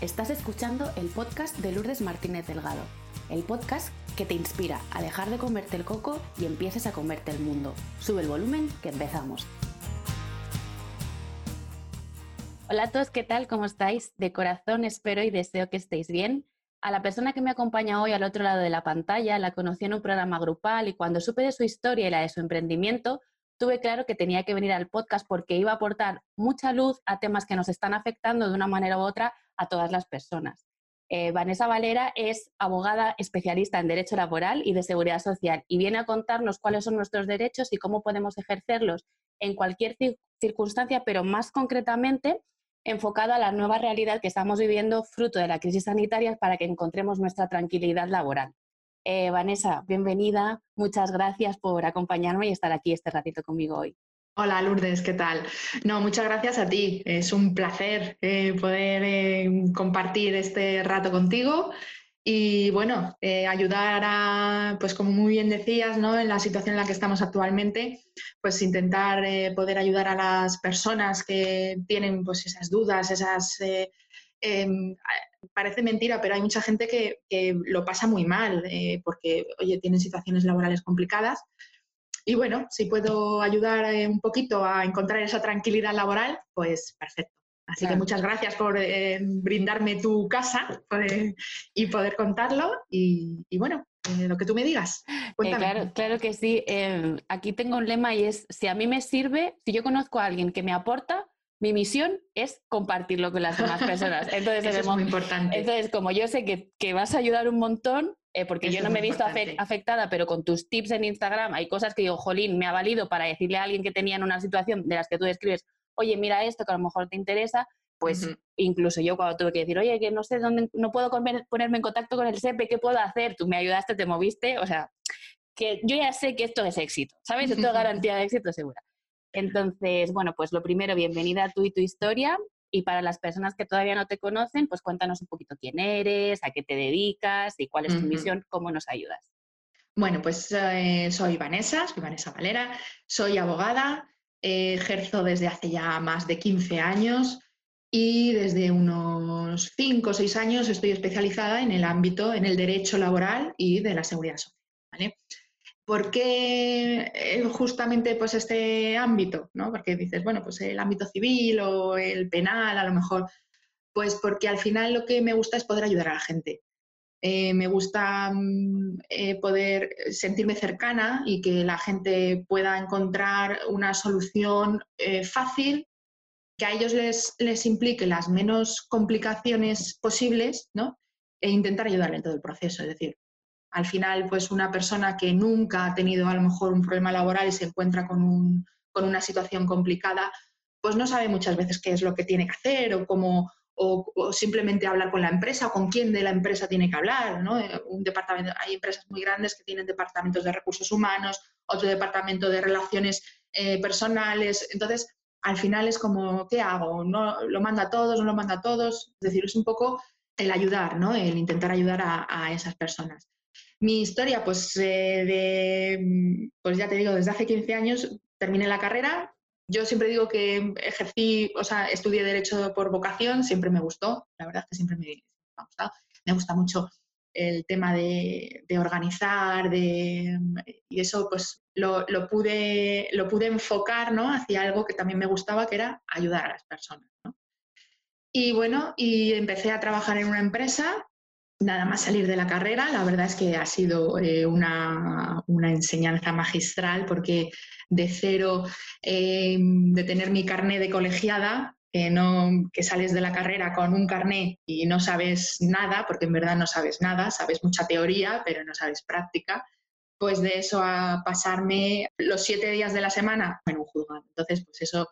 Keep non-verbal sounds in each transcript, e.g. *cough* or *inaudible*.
Estás escuchando el podcast de Lourdes Martínez Delgado, el podcast que te inspira a dejar de comerte el coco y empieces a comerte el mundo. Sube el volumen que empezamos. Hola a todos, ¿qué tal? ¿Cómo estáis? De corazón espero y deseo que estéis bien. A la persona que me acompaña hoy al otro lado de la pantalla la conocí en un programa grupal y cuando supe de su historia y la de su emprendimiento, tuve claro que tenía que venir al podcast porque iba a aportar mucha luz a temas que nos están afectando de una manera u otra a todas las personas. Eh, Vanessa Valera es abogada especialista en Derecho Laboral y de Seguridad Social y viene a contarnos cuáles son nuestros derechos y cómo podemos ejercerlos en cualquier circunstancia, pero más concretamente enfocado a la nueva realidad que estamos viviendo fruto de la crisis sanitaria para que encontremos nuestra tranquilidad laboral. Eh, Vanessa, bienvenida. Muchas gracias por acompañarme y estar aquí este ratito conmigo hoy. Hola Lourdes, ¿qué tal? No, muchas gracias a ti. Es un placer eh, poder eh, compartir este rato contigo y bueno, eh, ayudar a, pues como muy bien decías, ¿no? en la situación en la que estamos actualmente, pues intentar poder ayudar a las personas que tienen pues esas dudas, esas... Em, parece mentira, pero hay mucha gente que, que lo pasa muy mal porque, oye, tienen situaciones laborales complicadas y bueno, si puedo ayudar eh, un poquito a encontrar esa tranquilidad laboral, pues perfecto. Así que muchas gracias por eh, brindarme tu casa eh, y poder contarlo. Y, bueno, lo que tú me digas. claro, claro que sí. Em, aquí tengo un lema y es, si a mí me sirve, si yo conozco a alguien que me aporta, mi misión es compartirlo con las demás personas. *laughs* Entonces, es muy importante. Entonces, como yo sé que, que vas a ayudar un montón, eh, porque yo no me he visto afectada, pero con tus tips en Instagram hay cosas que digo, jolín, me ha valido para decirle a alguien que tenía en una situación de las que tú describes, oye, mira esto que a lo mejor te interesa, pues incluso yo cuando tuve que decir, oye, que no sé dónde, no puedo ponerme en contacto con el SEPE, ¿qué puedo hacer? Tú me ayudaste, te moviste, o sea, que yo ya sé que esto es éxito, ¿sabes? Esto es *laughs* garantía de éxito segura. Entonces, bueno, pues lo primero, bienvenida a tú y tu historia. Y para las personas que todavía no te conocen, pues cuéntanos un poquito quién eres, a qué te dedicas y cuál es tu misión, cómo nos ayudas. Bueno, pues eh, soy Vanessa, soy Vanessa Valera, soy abogada, eh, ejerzo desde hace ya más de 15 años y desde unos 5 o 6 años estoy especializada en el ámbito, en el derecho laboral y de la seguridad social. ¿vale? ¿Por qué eh, justamente pues, este ámbito? ¿no? Porque dices, bueno, pues el ámbito civil o el penal, a lo mejor. Pues porque al final lo que me gusta es poder ayudar a la gente. Eh, me gusta mm, eh, poder sentirme cercana y que la gente pueda encontrar una solución fácil que a ellos les, les, implique las menos complicaciones posibles ¿no? e intentar ayudarle en todo el proceso. Es decir, al final, pues una persona que nunca ha tenido a lo mejor un problema laboral y se encuentra con, una situación complicada, pues no sabe muchas veces qué es lo que tiene que hacer o cómo, o, simplemente hablar con la empresa o con quién de la empresa tiene que hablar. ¿no? Eh, un departamento, hay empresas muy grandes que tienen departamentos de recursos humanos, otro departamento de relaciones eh, personales. Entonces, al final es como, ¿qué hago? ¿No, ¿Lo manda a todos? ¿No lo manda a todos? Es decir, es un poco el ayudar, ¿no? el intentar ayudar a esas personas. Mi historia, pues, eh, de, pues ya te digo, desde hace 15 años terminé la carrera. Yo siempre digo que ejercí, o sea, estudié Derecho por vocación, siempre me gustó, la verdad es que siempre me, gustado. Me gusta mucho el tema de, organizar, de, y eso pues lo, pude, lo pude enfocar ¿no? hacia algo que también me gustaba, que era ayudar a las personas. Y bueno, y empecé a trabajar en una empresa nada más salir de la carrera, la verdad es que ha sido eh, una, enseñanza magistral porque de cero, em, de tener mi carné de colegiada, que, no, que sales de la carrera con un carné y no sabes nada, porque en verdad no sabes nada, sabes mucha teoría, pero no sabes práctica, pues de eso a pasarme los siete días de la semana en un juzgado. Entonces, pues eso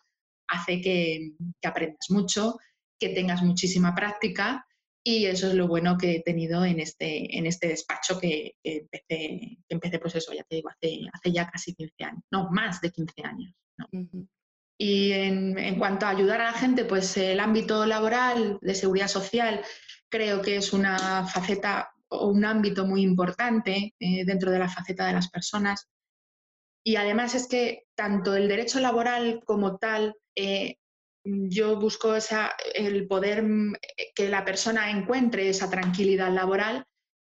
hace que aprendas mucho, que tengas muchísima práctica y eso es lo bueno que he tenido en este, en este despacho que, empecé, empecé, pues eso, ya te digo, hace, hace ya casi 15 años, no, más de 15 años. Y en, cuanto a ayudar a la gente, pues el ámbito laboral de seguridad social creo que es una faceta o un ámbito muy importante eh, dentro de la faceta de las personas. Y además es que tanto el derecho laboral como tal eh, yo busco esa, el poder mm, que la persona encuentre esa tranquilidad laboral,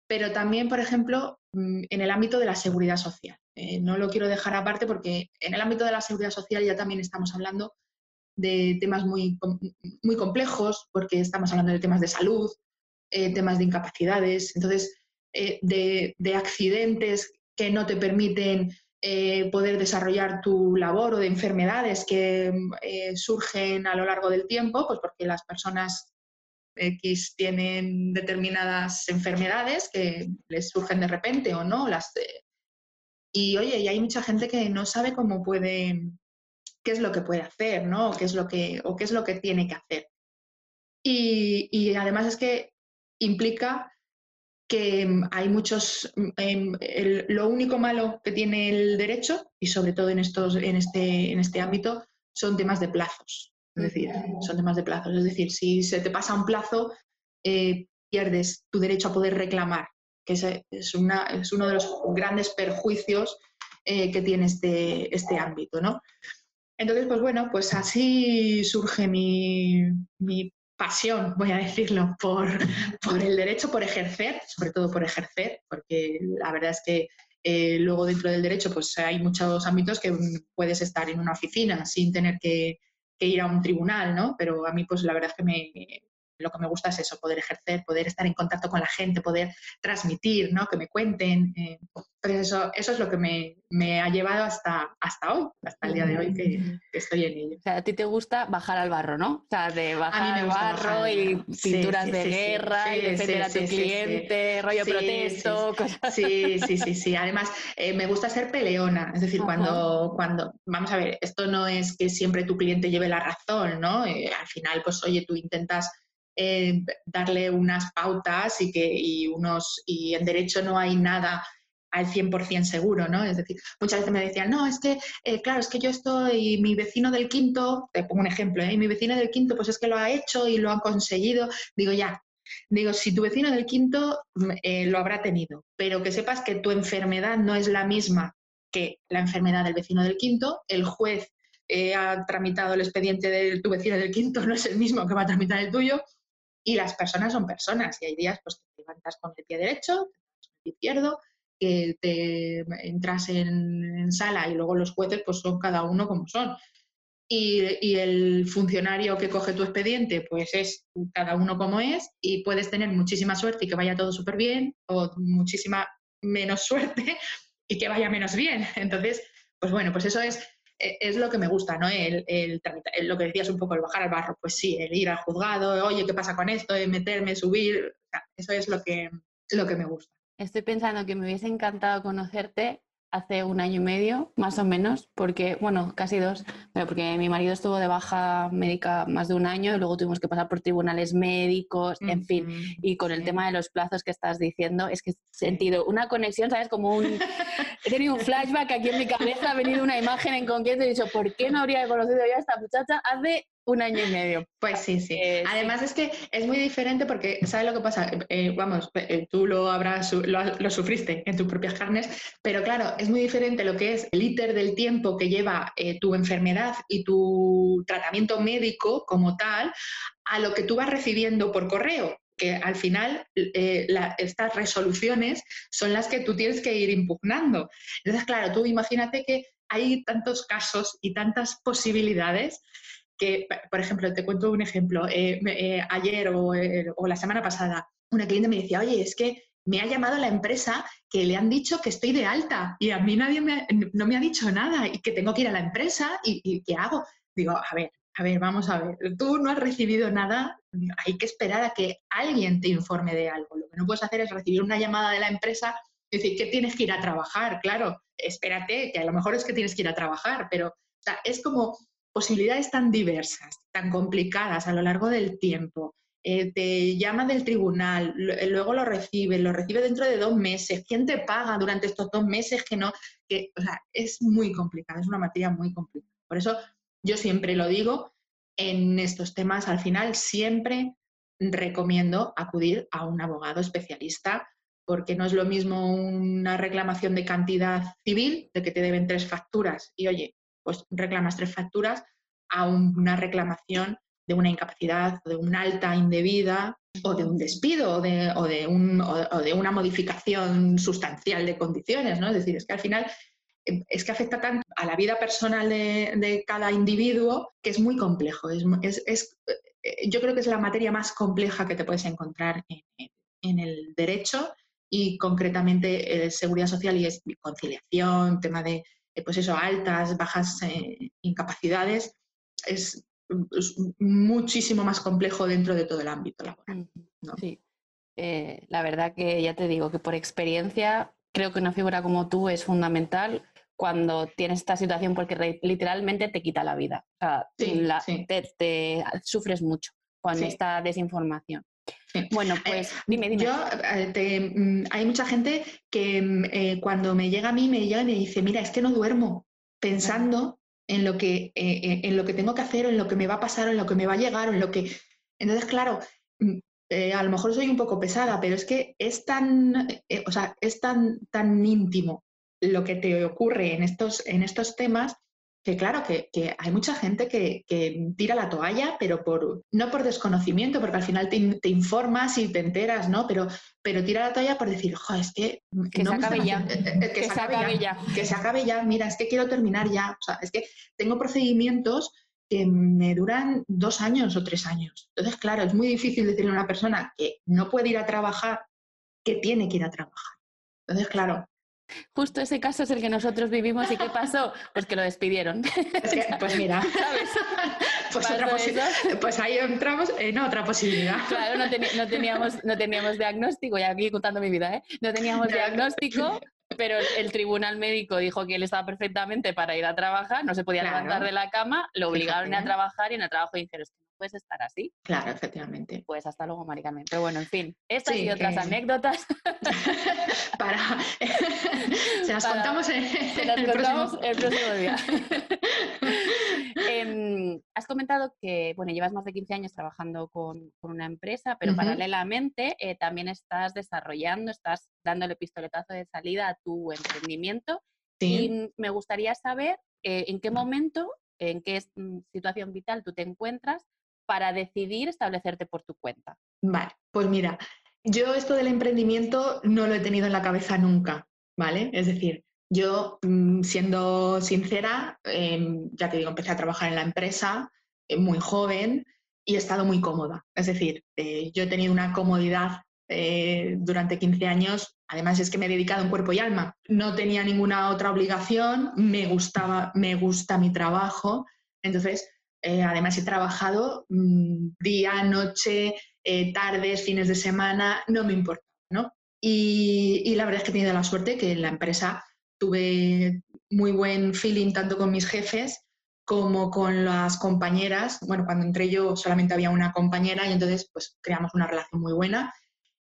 pero también, por ejemplo, mm, en el ámbito de la seguridad social. Eh, no lo quiero dejar aparte porque en el ámbito de la seguridad social ya también estamos hablando de temas muy, muy complejos, porque estamos hablando de temas de salud, eh, temas de incapacidades, entonces, eh, de, de, accidentes que no te permiten eh, poder desarrollar tu labor o de enfermedades que eh, surgen a lo largo del tiempo, pues porque las personas X tienen determinadas enfermedades que les surgen de repente o no. Las, y oye, y hay mucha gente que no sabe cómo puede, qué es lo que puede hacer, ¿no? qué es lo que, o qué es lo que tiene que hacer. Y, y además es que implica que mm, hay muchos, mm, em, lo único malo que tiene el derecho, y sobre todo en, estos, en, este, en este ámbito, son temas de plazos. Es decir, son temas de plazos. Es decir, si se te pasa un plazo, eh, pierdes tu derecho a poder reclamar, que es, es, una, es uno de los grandes perjuicios eh, que tiene este, este ámbito. ¿no? Entonces, pues bueno, pues así surge mi, mi pasión, voy a decirlo, por, por, el derecho, por ejercer, sobre todo por ejercer, porque la verdad es que eh, luego dentro del derecho pues hay muchos ámbitos que puedes estar en una oficina sin tener que, que ir a un tribunal, ¿no? Pero a mí pues la verdad es que me, lo que me gusta es eso, poder ejercer, poder estar en contacto con la gente, poder transmitir, ¿no? que me cuenten. Eh, eso, eso es lo que me, me, ha llevado hasta, hasta hoy, hasta el día de hoy que, estoy en ello. O sea, a ti te gusta bajar al barro, ¿no? O sea, de bajar al barro y pinturas de guerra y defender a tu cliente, rollo protesto, cosas Sí, sí, sí, sí. Además, eh, me gusta ser peleona. Es decir, cuando, cuando, vamos a ver, esto no es que siempre tu cliente lleve la razón, ¿no? Eh, al final, pues oye, tú intentas eh, darle unas pautas y que y unos y en derecho no hay nada al 100% seguro, ¿no? Es decir, muchas veces me decían, no, es que, eh, claro, es que yo estoy, mi vecino del quinto, te pongo un ejemplo, ¿eh? mi vecino del quinto, pues es que lo ha hecho y lo ha conseguido. Digo, ya, digo, si tu vecino del quinto mm, lo habrá tenido, pero que sepas que tu enfermedad no es la misma que la enfermedad del vecino del quinto, el juez ha tramitado el expediente de tu vecino del quinto, *laughs* no es el mismo que va a tramitar el tuyo, y las personas son personas y hay días pues, que te levantas con el pie derecho, con el pie izquierdo, que te entras en, sala y luego los jueces pues son cada uno como son. Y, el funcionario que coge tu expediente pues es cada uno como es y puedes tener muchísima suerte y que vaya todo súper bien o muchísima menos suerte *laughs* y que vaya menos bien. Entonces, pues bueno, pues eso es es lo que me gusta, ¿no? El, lo que decías un poco, el bajar al barro, pues sí, el ir al juzgado, oye, ¿qué pasa con esto? meterme, subir, eso es lo que, lo que me gusta. Estoy pensando que me hubiese encantado conocerte hace un año y medio, más o menos, porque, bueno, casi dos, porque mi marido estuvo de baja médica más de un año y luego tuvimos que pasar por tribunales médicos, en fin, y con el tema de los plazos que estás diciendo, es que he sentido una conexión, ¿sabes? Como un... He tenido un *laughs* flashback aquí en mi cabeza, ha venido una imagen en concreto y he dicho, ¿por qué no habría conocido yo a esta muchacha hace un año y medio. Pues sí, sí. Eh, Además es que es muy diferente porque, ¿sabes lo que pasa? Eh, vamos, eh, tú lo habrás, lo, sufriste en tus propias carnes, pero claro, es muy diferente lo que es el íter del tiempo que lleva tu enfermedad y tu tratamiento médico como tal a lo que tú vas recibiendo por correo que al final estas resoluciones son las que tú tienes que ir impugnando. Entonces, claro, tú imagínate que hay tantos casos y tantas posibilidades que, por ejemplo, te cuento un ejemplo. Eh, eh, ayer eh, o, la semana pasada, una cliente me decía, oye, es que me ha llamado la empresa que le han dicho que estoy de alta y a mí nadie no me ha dicho nada y que tengo que ir a la empresa y, ¿qué hago? Digo, a ver, a ver, vamos a ver, tú no has recibido nada, hay que esperar a que alguien te informe de algo. Lo que no puedes hacer es recibir una llamada de la empresa y decir que tienes que ir a trabajar, claro, espérate, que a lo mejor es que tienes que ir a trabajar, pero es como posibilidades tan diversas, tan complicadas a lo largo del tiempo. Eh, te llama del tribunal, eh, luego lo recibe, lo recibe dentro de dos meses. ¿Quién te paga durante estos dos meses que no? O sea, es muy complicada, es una materia muy complicada. Por eso yo siempre lo digo, en estos temas al final siempre recomiendo acudir a un abogado especialista porque no es lo mismo una reclamación de cantidad civil, de que te deben tres facturas y oye, pues reclamas tres facturas a una reclamación de una incapacidad, de una alta indebida o de un despido o de, o de, un, o de una modificación sustancial de condiciones. ¿no? Es decir, es que al final em, es que afecta tanto a la vida personal de, cada individuo que es muy complejo. Es, es, es, eh, yo creo que es la materia más compleja que te puedes encontrar en, en el derecho y concretamente eh, seguridad social y conciliación, tema de pues eso, altas, bajas incapacidades. Es es muchísimo más complejo dentro de todo el ámbito laboral. Sí, eh, la verdad que ya te digo que por experiencia creo que una figura como tú es fundamental cuando tienes esta situación porque literalmente te quita la vida. O sea, Te, sufres mucho con esta desinformación. Bueno, pues eh, dime, dime. Yo, eh, mm, hay mucha gente que mm, cuando me llega a mí me llega y me dice, mira, es que no duermo pensando en lo que, eh, eh, en lo que tengo que hacer, o en lo que me va a pasar, o en lo que me va a llegar, o en lo que... Entonces, claro, mm, eh, a lo mejor soy un poco pesada, pero es que es tan, o sea, es tan, tan íntimo lo que te ocurre en estos, en estos temas que claro, que, hay mucha gente que, tira la toalla, pero por, no por desconocimiento, porque al final te, informas y te enteras, ¿no? Pero, pero tira la toalla por decir, jo, es que... Que se acabe ya. que, se acabe ya. Que se acabe ya. Mira, es que quiero terminar ya. O sea, es que tengo procedimientos que me duran dos años o tres años. Entonces, claro, es muy difícil decirle a una persona que no puede ir a trabajar que tiene que ir a trabajar. Entonces, claro, Justo ese caso es el que nosotros vivimos y ¿qué pasó? Pues que lo despidieron. *laughs* pues mira, Pues, pues, ahí entramos en otra posibilidad. Claro, no, teníamos, no teníamos diagnóstico, y aquí contando mi vida, ¿eh? No teníamos diagnóstico, pero el tribunal médico dijo que él estaba perfectamente para ir a trabajar, no se podía levantar de la cama, lo obligaron a trabajar y en el trabajo dijeron, puedes estar así. Claro, efectivamente. Pues hasta luego, Mari Pero bueno, en fin, estas y otras anécdotas. *laughs* Para... *laughs* Se las contamos, en... *laughs* el, próximo... el próximo día. Em, has comentado que, bueno, llevas más de 15 años trabajando con, una empresa, pero paralelamente eh, también estás desarrollando, estás dándole pistoletazo de salida a tu emprendimiento. Y me gustaría saber eh, en qué momento, en qué mm, situación vital tú te encuentras para decidir establecerte por tu cuenta? Vale, pues mira, yo esto del emprendimiento no lo he tenido en la cabeza nunca, ¿vale? Es decir, yo, mm, siendo sincera, em, ya te digo, empecé a trabajar en la empresa eh, muy joven y he estado muy cómoda. Es decir, eh, yo he tenido una comodidad eh, durante 15 años. Además es que me he dedicado en cuerpo y alma. No tenía ninguna otra obligación, me gustaba, me gusta mi trabajo. Entonces, eh, además, he trabajado mm, día, noche, eh, tardes, fines de semana, no me importa, ¿no? Y, la verdad es que he tenido la suerte que en la empresa tuve muy buen feeling tanto con mis jefes como con las compañeras. Bueno, cuando entré yo solamente había una compañera y entonces pues creamos una relación muy buena.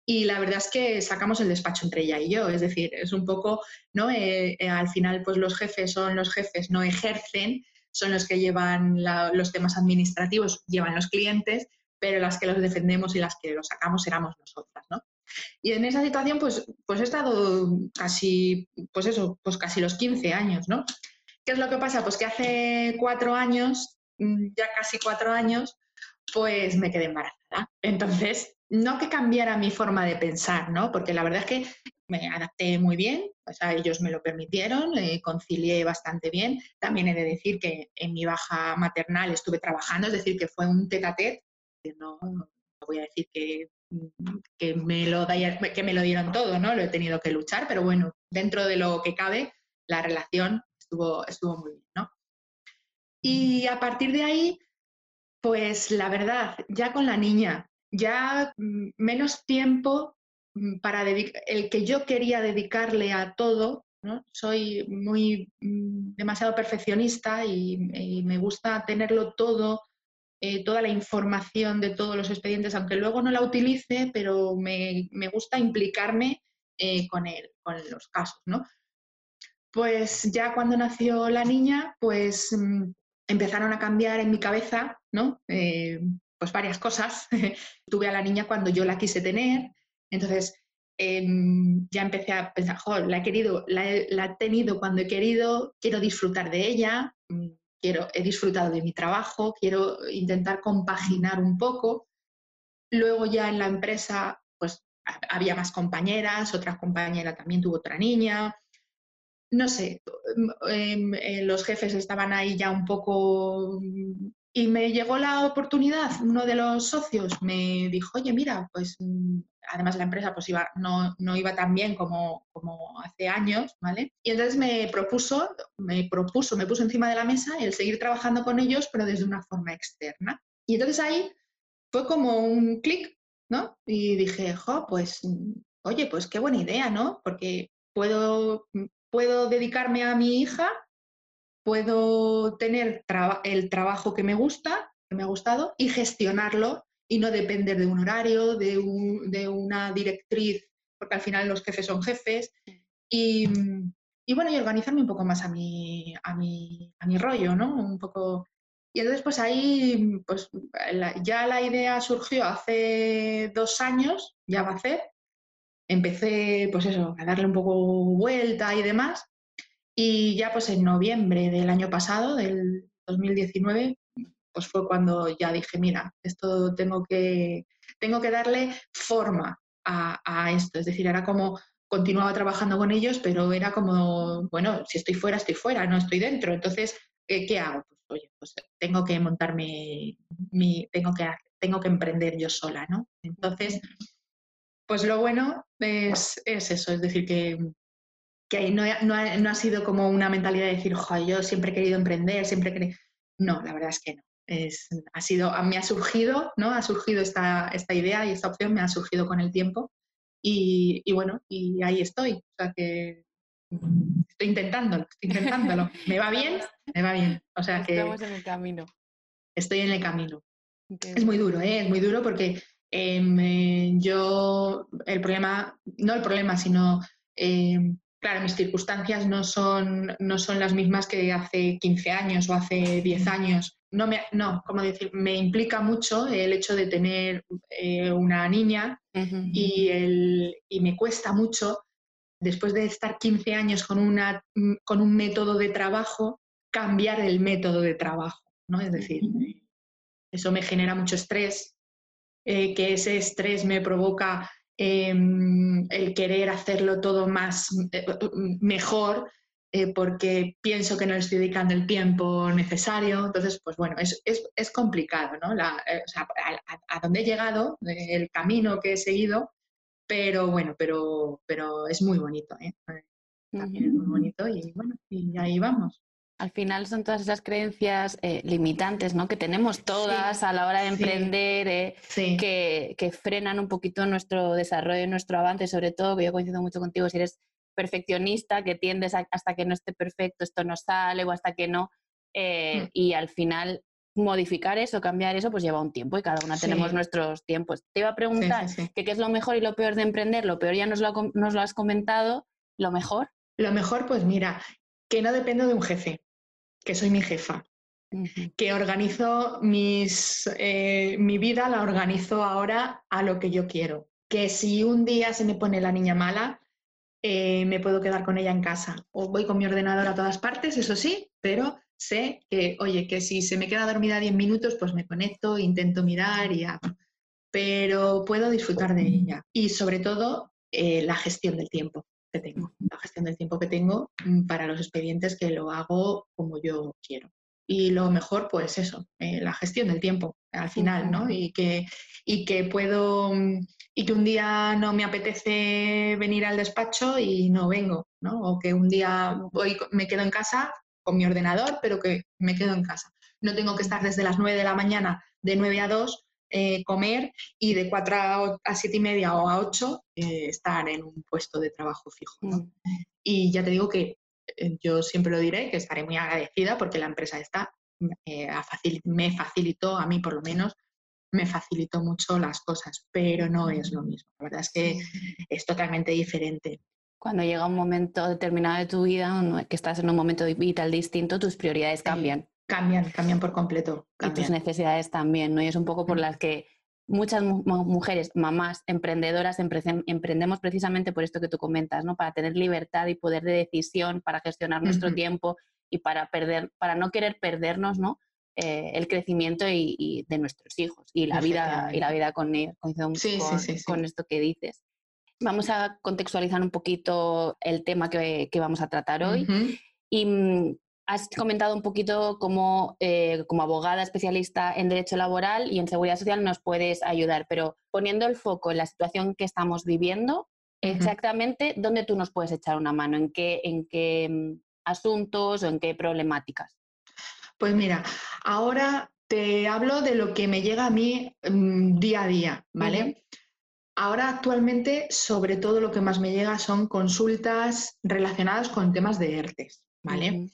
Y la verdad es que sacamos el despacho entre ella y yo, es decir, es un poco, ¿no? Eh, al final, pues los jefes son los jefes, no ejercen, son los que llevan los temas administrativos, llevan los clientes, pero las que los defendemos y las que los sacamos éramos nosotras, ¿no? Y en esa situación, pues, pues he estado casi, pues eso, pues casi los 15 años, ¿no? ¿Qué es lo que pasa? Pues que hace cuatro años, mm, ya casi cuatro años, pues me quedé embarazada. Entonces, no que cambiara mi forma de pensar, ¿no? Porque la verdad es que me adapté muy bien, ellos me lo permitieron, eh, concilié bastante bien. También he de decir que en mi baja maternal estuve trabajando, es decir, que fue un tete a no, voy a decir que, que, me lo, que me lo dieron todo, ¿no? Lo he tenido que luchar, pero bueno, dentro de lo que cabe, la relación estuvo, estuvo muy bien, ¿no? Y a partir de ahí, pues la verdad, ya con la niña, ya mm, menos tiempo mm, para el que yo quería dedicarle a todo, soy muy mm, demasiado perfeccionista y, me gusta tenerlo todo, eh, toda la información de todos los expedientes, aunque luego no la utilice, pero me, gusta implicarme eh, con, él, con los casos. ¿no? Pues ya cuando nació la niña, pues empezaron a cambiar en mi cabeza, ¿no? Eh, pues varias cosas. *laughs* Tuve a la niña cuando yo la quise tener, entonces em, ya empecé a pensar, la he querido, la he, tenido cuando he querido, quiero disfrutar de ella, mm, quiero, he disfrutado de mi trabajo, quiero intentar compaginar un poco. Luego ya en la empresa, pues había más compañeras, otra compañera también tuvo otra niña. No sé, em, eh, los jefes estaban ahí ya un poco y me llegó la oportunidad, uno de los socios me dijo, oye, mira, pues mm, además la empresa pues no, no iba tan bien como, como, hace años, ¿vale? Y entonces me propuso, me propuso, me puso encima de la mesa el seguir trabajando con ellos, pero desde una forma externa. Y entonces ahí fue como un clic, ¿no? Y dije, jo, pues, mm, oye, pues qué buena idea, ¿no? Porque puedo, puedo dedicarme a mi hija puedo tener el trabajo que me gusta, que me ha gustado, y gestionarlo y no depender de un horario, de, una directriz, porque al final los jefes son jefes. Y, bueno, y organizarme un poco más a mi, a mi, a mi rollo, ¿no? Un poco... Y entonces, pues ahí, pues ya la idea surgió hace dos años, ya va a ser. Empecé, pues eso, a darle un poco vuelta y demás. Y ya pues en noviembre del año pasado, del 2019, pues fue cuando ya dije, mira, esto tengo que, tengo que darle forma a, esto. Es decir, era como continuaba trabajando con ellos, pero era como, bueno, si estoy fuera, estoy fuera, no estoy dentro. Entonces, ¿qué, hago? Pues oye, pues tengo que montarme, mi, tengo, que, tengo que emprender yo sola, ¿no? Entonces, pues lo bueno es, es eso, es decir, que que no, no, ha, sido como una mentalidad de decir, yo siempre he querido emprender, siempre he querido... No, la verdad es que no. Es, ha sido, me ha surgido, ¿no? Ha surgido esta, esta idea y esta opción me ha surgido con el tiempo y, y bueno, y ahí estoy. O sea que estoy intentándolo, estoy intentándolo. ¿Me va bien? Me va bien. O sea que... Estamos en el camino. Estoy en el camino. Es muy duro, ¿eh? Es muy duro porque em, eh, yo, el problema, no el problema, sino em, claro, mis circunstancias no son, no son las mismas que hace 15 años o hace 10 años. No, me, no, como decir, me implica mucho el hecho de tener eh, una niña y, el, y me cuesta mucho, después de estar 15 años con, una, con un método de trabajo, cambiar el método de trabajo, ¿no? Es decir, eso me genera mucho estrés, eh, que ese estrés me provoca Em, el querer hacerlo todo más eh, mejor eh, porque pienso que no le estoy dedicando el tiempo necesario. Entonces, pues bueno, es, es, complicado, ¿no? Eh, o sea, a, dónde he llegado, el camino que he seguido, pero bueno, pero, pero es muy bonito, ¿eh? También es muy bonito y bueno, y ahí vamos al final son todas esas creencias eh, limitantes ¿no? que tenemos todas a la hora de emprender, eh, que, frenan un poquito nuestro desarrollo, nuestro avance, sobre todo, que yo coincido mucho contigo, si eres perfeccionista, que tiendes hasta que no esté perfecto, esto no sale o hasta que no, eh, mm. y al final modificar eso, cambiar eso, pues lleva un tiempo y cada una tenemos nuestros tiempos. Te iba a preguntar qué es lo mejor y lo peor de emprender, lo peor ya nos lo, nos lo has comentado, lo mejor. Lo mejor, pues mira, que no dependo de un jefe que soy mi jefa, que organizo mis, eh, mi vida, la organizo ahora a lo que yo quiero. Que si un día se me pone la niña mala, eh, me puedo quedar con ella en casa. O voy con mi ordenador a todas partes, eso sí, pero sé que, oye, que si se me queda dormida 10 minutos, pues me conecto, intento mirar y hago. Pero puedo disfrutar de ella. Y sobre todo, eh, la gestión del tiempo tengo, la gestión del tiempo que tengo mm, para los expedientes que lo hago como yo quiero. Y lo mejor, pues eso, eh, la gestión del tiempo al final, ¿no? Y que, y que puedo, mm, y que un día no me apetece venir al despacho y no vengo, ¿no? O que un día voy, me quedo en casa con mi ordenador, pero que me quedo en casa. No tengo que estar desde las 9 de la mañana, de 9 a 2, eh, comer y de 4 a 7 y media o a 8 eh, estar en un puesto de trabajo fijo. Mm. Y ya te digo que eh, yo siempre lo diré, que estaré muy agradecida porque la empresa está, me facilitó, a mí por lo menos, me facilitó mucho las cosas, pero no es lo mismo. La verdad es que es totalmente diferente. Cuando llega un momento determinado de tu vida, que estás en un momento vital distinto, tus prioridades cambian. Cambian, cambian por completo. Y tus necesidades también, ¿no? Y es un poco por mm. las que muchas mujeres, mamás, emprendedoras, emprendemos precisamente por esto que tú comentas, ¿no? Para tener libertad y poder de decisión, para gestionar nuestro tiempo y para, perder, para no querer perdernos ¿no? Eh, el crecimiento y, de nuestros hijos y la vida, y la vida con ellos. con, esto que dices. Vamos a contextualizar un poquito el tema que, vamos a tratar hoy. Y mm, has comentado un poquito cómo, eh, como abogada especialista en derecho laboral y en seguridad social, nos puedes ayudar, pero poniendo el foco en la situación que estamos viviendo, exactamente dónde tú nos puedes echar una mano, en qué, en qué mm, asuntos o en qué problemáticas. Pues mira, ahora te hablo de lo que me llega a mí mm, día a día, ¿vale? Ahora actualmente, sobre todo lo que más me llega son consultas relacionadas con temas de ERTES, ¿vale?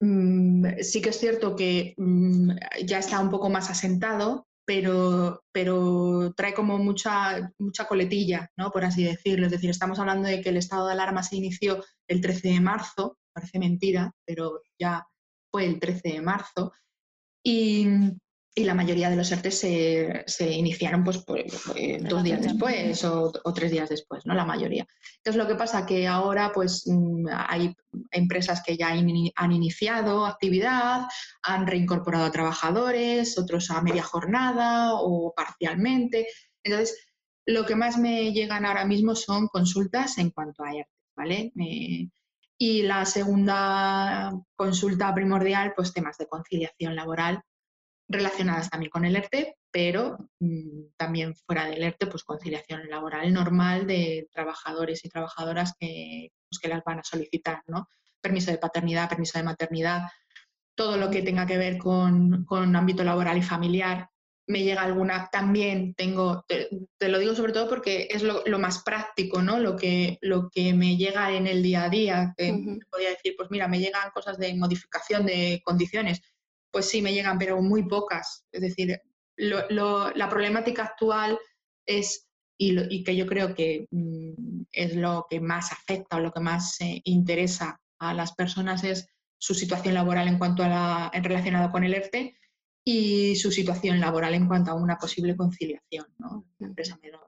Sí que es cierto que mm, ya está un poco más asentado, pero, pero trae como mucha, mucha coletilla, ¿no? por así decirlo. Es decir, estamos hablando de que el estado de alarma se inició el 13 de marzo, parece mentira, pero ya fue el 13 de marzo. Y, y la mayoría de los ERTE se, se iniciaron pues, eh, dos días después o, tres días después, ¿no? La mayoría. Entonces, lo que pasa que ahora pues mm, hay empresas que ya han iniciado actividad, han reincorporado a trabajadores, otros a media jornada o parcialmente. Entonces, lo que más me llegan ahora mismo son consultas en cuanto a ERTE, ¿vale? y la segunda consulta primordial, pues temas de conciliación laboral relacionadas también con el ERTE, pero mm, también fuera del ERTE, pues conciliación laboral normal de trabajadores y trabajadoras que, pues, que las van a solicitar, ¿no? Permiso de paternidad, permiso de maternidad, todo lo que tenga que ver con, con ámbito laboral y familiar. Me llega alguna, también tengo, te, lo digo sobre todo porque es lo, lo, más práctico, ¿no? Lo que, lo que me llega en el día a día. Que Podría decir, pues mira, me llegan cosas de modificación de condiciones pues sí me llegan, pero muy pocas. Es decir, la problemática actual es, y, que yo creo que mm, es lo que más afecta o lo que más eh, interesa a las personas es su situación laboral en cuanto a la, en relacionado con el ERTE y su situación laboral en cuanto a una posible conciliación. ¿no? La empresa me lo,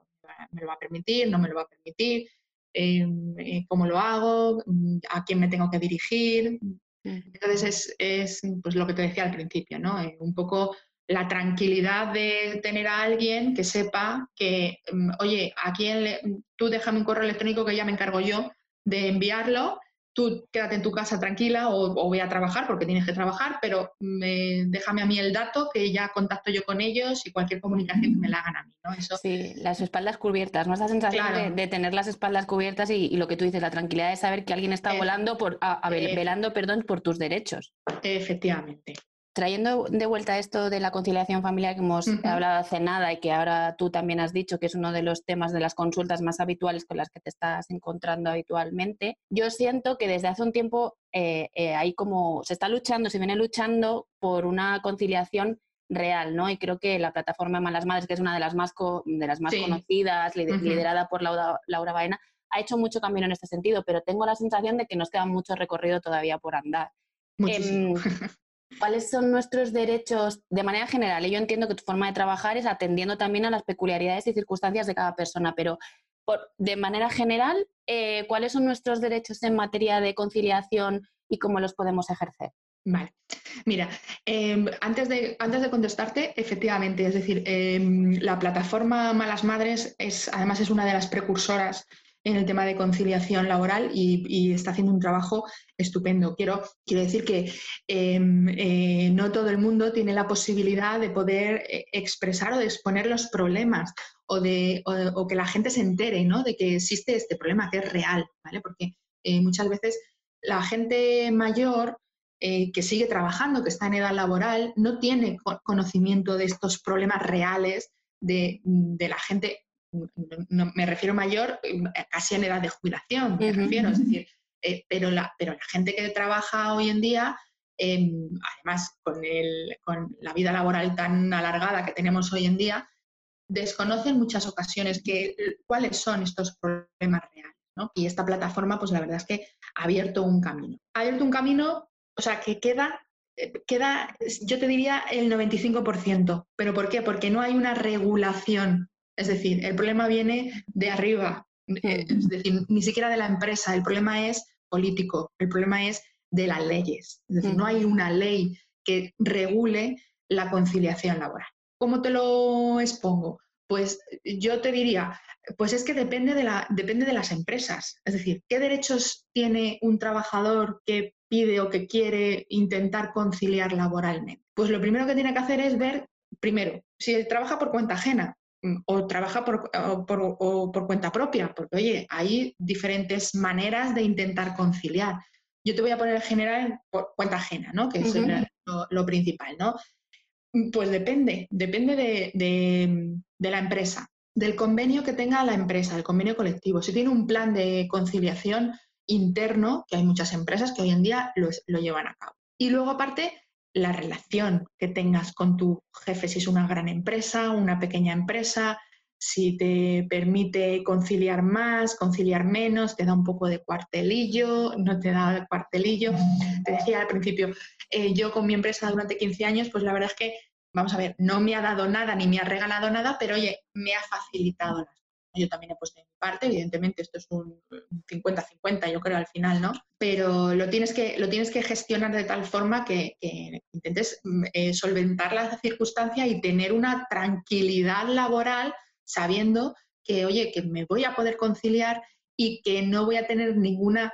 va a permitir, no me lo va a permitir, em, eh, cómo lo hago, mm, a quién me tengo que dirigir, entonces es, pues lo que te decía al principio, ¿no? Eh, un poco la tranquilidad de tener a alguien que sepa que, mm, oye, a quién le, tú déjame un correo electrónico que ya me encargo yo de enviarlo tú quédate en tu casa tranquila o, voy a trabajar porque tienes que trabajar, pero déjame a mí el dato que ya contacto yo con ellos y cualquier comunicación que me la hagan a mí. ¿no? Eso... Sí, las espaldas cubiertas, ¿no? Esa sensación de, tener las espaldas cubiertas y, lo que tú dices, la tranquilidad de saber que alguien está volando por, velando perdón, por tus derechos. Efectivamente trayendo de vuelta esto de la conciliación familiar que hemos hablado hace nada y que ahora tú también has dicho que es uno de los temas de las consultas más habituales con las que te estás encontrando habitualmente, yo siento que desde hace un tiempo eh, eh, hay como se está luchando, se viene luchando por una conciliación real, ¿no? Y creo que la plataforma Malas Madres, que es una de las más, de las más conocidas, liderada por Laura, Laura Baena, ha hecho mucho camino en este sentido, pero tengo la sensación de que nos queda mucho recorrido todavía por andar. Muchísimo. *laughs* Cuáles son nuestros derechos de manera general. yo entiendo que tu forma de trabajar es atendiendo también a las peculiaridades y circunstancias de cada persona, pero de manera general, eh, ¿cuáles son nuestros derechos en materia de conciliación y cómo los podemos ejercer? Vale. Mira, em, antes, de, antes de contestarte, efectivamente, es decir, em, la plataforma Malas Madres es, además es una de las precursoras en el tema de conciliación laboral y, está haciendo un trabajo estupendo. Quiero, quiero decir que em, eh, no todo el mundo tiene la posibilidad de poder eh, expresar o de exponer los problemas o, de, o, que la gente se entere ¿no? de que existe este problema, que es real, ¿vale? Porque eh, muchas veces la gente mayor que sigue trabajando, que está en edad laboral, no tiene conocimiento de estos problemas reales de, de la gente no, me refiero mayor, eh, casi en edad de jubilación, me refiero, es decir, eh, pero, la, pero la gente que trabaja hoy en día, em, además con, el, con la vida laboral tan alargada que tenemos hoy en día, desconocen muchas ocasiones que, cuáles son estos problemas reales. ¿no? Y esta plataforma, pues la verdad es que ha abierto un camino. Ha abierto un camino, o sea, que queda, eh, queda yo te diría, el 95%. ¿Pero por qué? Porque no hay una regulación es decir, el problema viene de arriba, eh, es decir, ni siquiera de la empresa, el problema es político, el problema es de las leyes. Es decir, no hay una ley que regule la conciliación laboral. ¿Cómo te lo expongo? Pues yo te diría, pues es que depende de, la, depende de las empresas. Es decir, ¿qué derechos tiene un trabajador que pide o que quiere intentar conciliar laboralmente? Pues lo primero que tiene que hacer es ver, primero, si trabaja por cuenta ajena o trabaja por, por, cuenta propia, porque oye, hay diferentes maneras de intentar conciliar. Yo te voy a poner en general por cuenta ajena, ¿no? Que es lo, principal, ¿no? Pues depende, depende de, la empresa, del convenio que tenga la empresa, el convenio colectivo. Si tiene un plan de conciliación interno, que hay muchas empresas que hoy en día lo, lo llevan a cabo. Y luego, aparte, la relación que tengas con tu jefe, si es una gran empresa, una pequeña empresa, si te permite conciliar más, conciliar menos, te da un poco de cuartelillo, no te da cuartelillo. Te decía al principio, eh, yo con mi empresa durante 15 años, pues la verdad es que, vamos a ver, no me ha dado nada ni me ha regalado nada, pero oye, me ha facilitado las. Yo también he puesto en parte, evidentemente esto es un 50-50, yo creo, al final, ¿no? Pero lo tienes que, lo tienes que gestionar de tal forma que, intentes mm, eh, solventar la circunstancia y tener una tranquilidad laboral sabiendo que, oye, que me voy a poder conciliar y que no voy a tener ninguna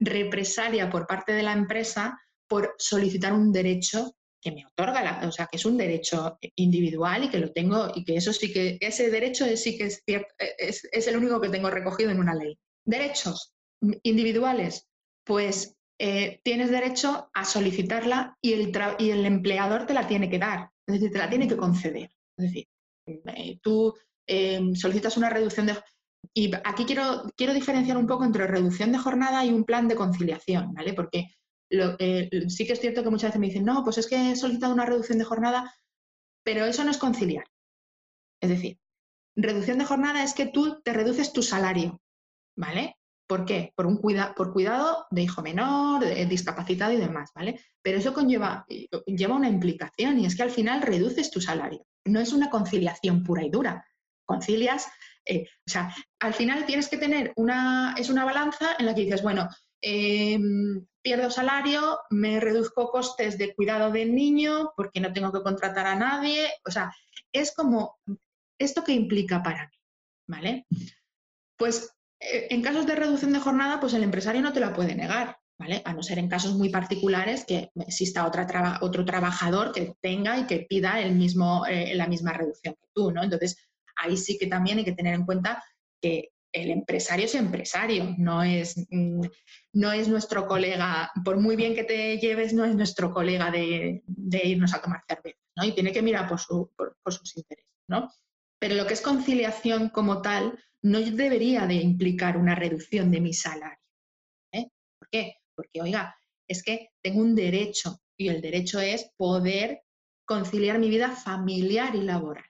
represalia por parte de la empresa por solicitar un derecho que me otorga, la, o sea, que es un derecho individual y que lo tengo y que eso sí que, ese derecho sí que es cierto, es, es el único que tengo recogido en una ley. Derechos individuales, pues eh, tienes derecho a solicitarla y el, y el empleador te la tiene que dar, es decir, te la tiene que conceder. Es decir, eh, tú Em, solicitas una reducción de... Y aquí quiero, quiero diferenciar un poco entre reducción de jornada y un plan de conciliación, ¿vale? Porque eh, sí que es cierto que muchas veces me dicen, no, pues es que he solicitado una reducción de jornada, pero eso no es conciliar. Es decir, reducción de jornada es que tú te reduces tu salario, ¿vale? ¿Por qué? Por, un cuida por cuidado de hijo menor, de discapacitado y demás, ¿vale? Pero eso conlleva lleva una implicación y es que al final reduces tu salario. No es una conciliación pura y dura concilias. Eh, o sea, al final tienes que tener una, es una balanza en la que dices, bueno, em, pierdo salario, me reduzco costes de cuidado del niño porque no tengo que contratar a nadie. O sea, es como, ¿esto qué implica para mí? ¿Vale? Pues eh, en casos de reducción de jornada, pues el empresario no te la puede negar. ¿Vale? A no ser en casos muy particulares que exista otra otro trabajador que tenga y que pida el mismo, eh, la misma reducción que tú, ¿no? Entonces, ahí sí que también hay que tener en cuenta que el empresario es empresario, no es, mm, no es nuestro colega, por muy bien que te lleves, no es nuestro colega de, irnos a tomar cerveza, ¿no? Y tiene que mirar por, sus intereses, ¿no? Pero lo que es conciliación como tal no debería de implicar una reducción de mi salario. ¿eh? ¿Por qué? Porque, oiga, es que tengo un derecho y el derecho es poder conciliar mi vida familiar y laboral.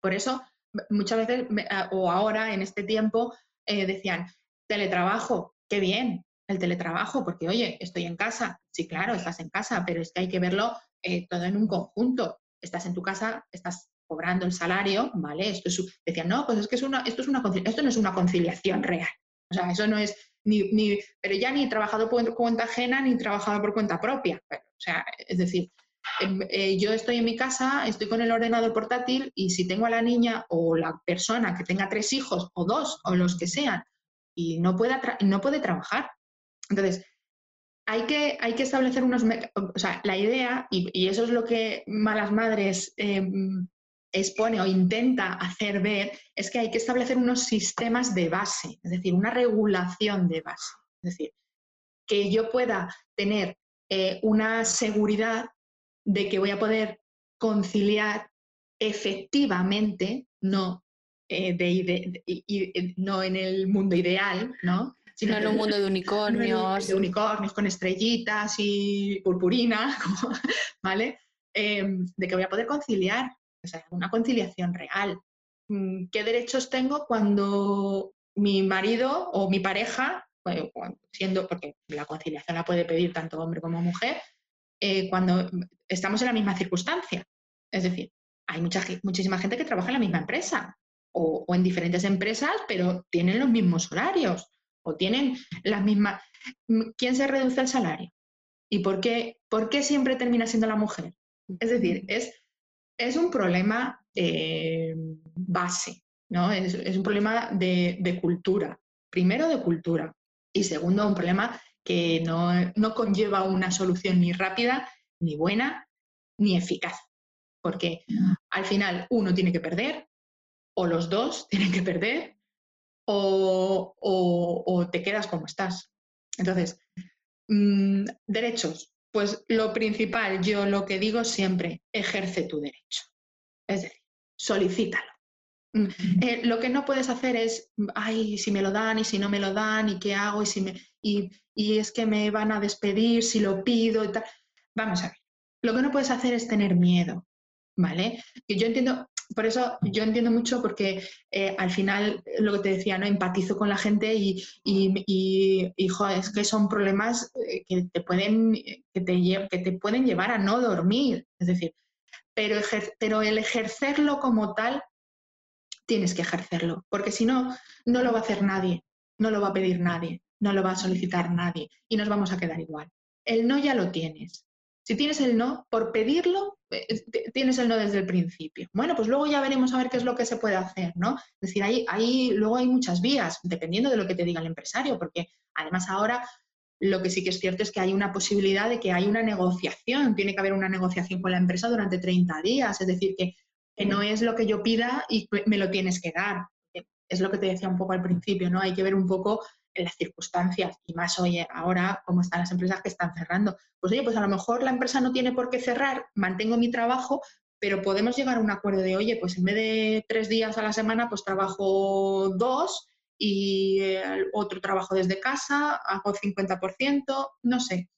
Por eso, muchas veces, o ahora, en este tiempo, eh, decían, teletrabajo, qué bien, el teletrabajo, porque oye, estoy en casa. Sí, claro, estás en casa, pero es que hay que verlo eh, todo en un conjunto. Estás en tu casa, estás cobrando el salario, ¿vale? Esto es, decían, no, pues es que esto, es una, esto no es una conciliación real. O sea, eso no es ni, ni pero ya ni trabajado por cuenta ajena ni trabajado por cuenta propia. o sea, es decir, eh, yo estoy en mi casa, estoy con el ordenador portátil y si tengo a la niña o la persona que tenga tres hijos o dos o los que sean y no, pueda no puede trabajar. Entonces, hay que, hay que establecer unos... O sea, la idea, y, eso es lo que Malas Madres em, expone o intenta hacer ver, es que hay que establecer unos sistemas de base, es decir, una regulación de base. Es decir, que yo pueda tener eh, una seguridad de que voy a poder conciliar efectivamente, no, eh, de, no en el mundo ideal, ¿no? Sino *laughs* en un mundo de unicornios. de unicornios con estrellitas y purpurina, *laughs* ¿vale? Em, de que voy a poder conciliar, o sea, una conciliación real. Mm, ¿Qué derechos tengo cuando mi marido o mi pareja, siendo, porque la conciliación la puede pedir tanto hombre como mujer, eh, cuando estamos en la misma circunstancia. Es decir, hay mucha, muchísima gente que trabaja en la misma empresa o, en diferentes empresas, pero tienen los mismos horarios o tienen las mismas... mm, ¿quién se reduce el salario? ¿Y por qué, por qué siempre termina siendo la mujer? Es decir, es, es un problema eh, base, ¿no? Es, un problema de, cultura. Primero, de cultura. Y segundo, un problema que no, no conlleva una solución ni rápida, ni buena, ni eficaz. Porque al final uno tiene que perder, o los dos *laughs* tienen que perder, o, te quedas como estás. Entonces, mm, derechos. Pues lo principal, yo lo que digo siempre, ejerce tu derecho. Es decir, solicítalo. Mm, eh, lo que no puedes hacer es, ay, si me lo dan y si no me lo dan y qué hago y, si me, y, y es que me van a despedir si lo pido y tal. Vamos a ver, lo que no puedes hacer es tener miedo, ¿vale? Que yo entiendo, por eso yo entiendo mucho porque eh, al final lo que te decía, ¿no? Empatizo con la gente y, y, es que son problemas eh, que te pueden, que te, que te pueden llevar a no dormir. Es decir, pero, pero el ejercerlo como tal, tienes que ejercerlo, porque si no, no lo va a hacer nadie, no lo va a pedir nadie, no lo va a solicitar nadie y nos vamos a quedar igual. El no ya lo tienes. Si tienes el no, por pedirlo, eh, tienes el no desde el principio. Bueno, pues luego ya veremos a ver qué es lo que se puede hacer, ¿no? Es decir, ahí, ahí luego hay muchas vías, dependiendo de lo que te diga el empresario, porque además ahora lo que sí que es cierto es que hay una posibilidad de que hay una negociación, tiene que haber una negociación con la empresa durante 30 días, es decir, que, que no es lo que yo pida y me lo tienes que dar. Es lo que te decía un poco al principio, ¿no? Hay que ver un poco en las circunstancias y más hoy ahora cómo están las empresas que están cerrando. Pues oye, pues a lo mejor la empresa no tiene por qué cerrar, mantengo mi trabajo, pero podemos llegar a un acuerdo de, oye, pues en vez de tres días a la semana, pues trabajo dos y eh, otro trabajo desde casa, hago 50%, no sé.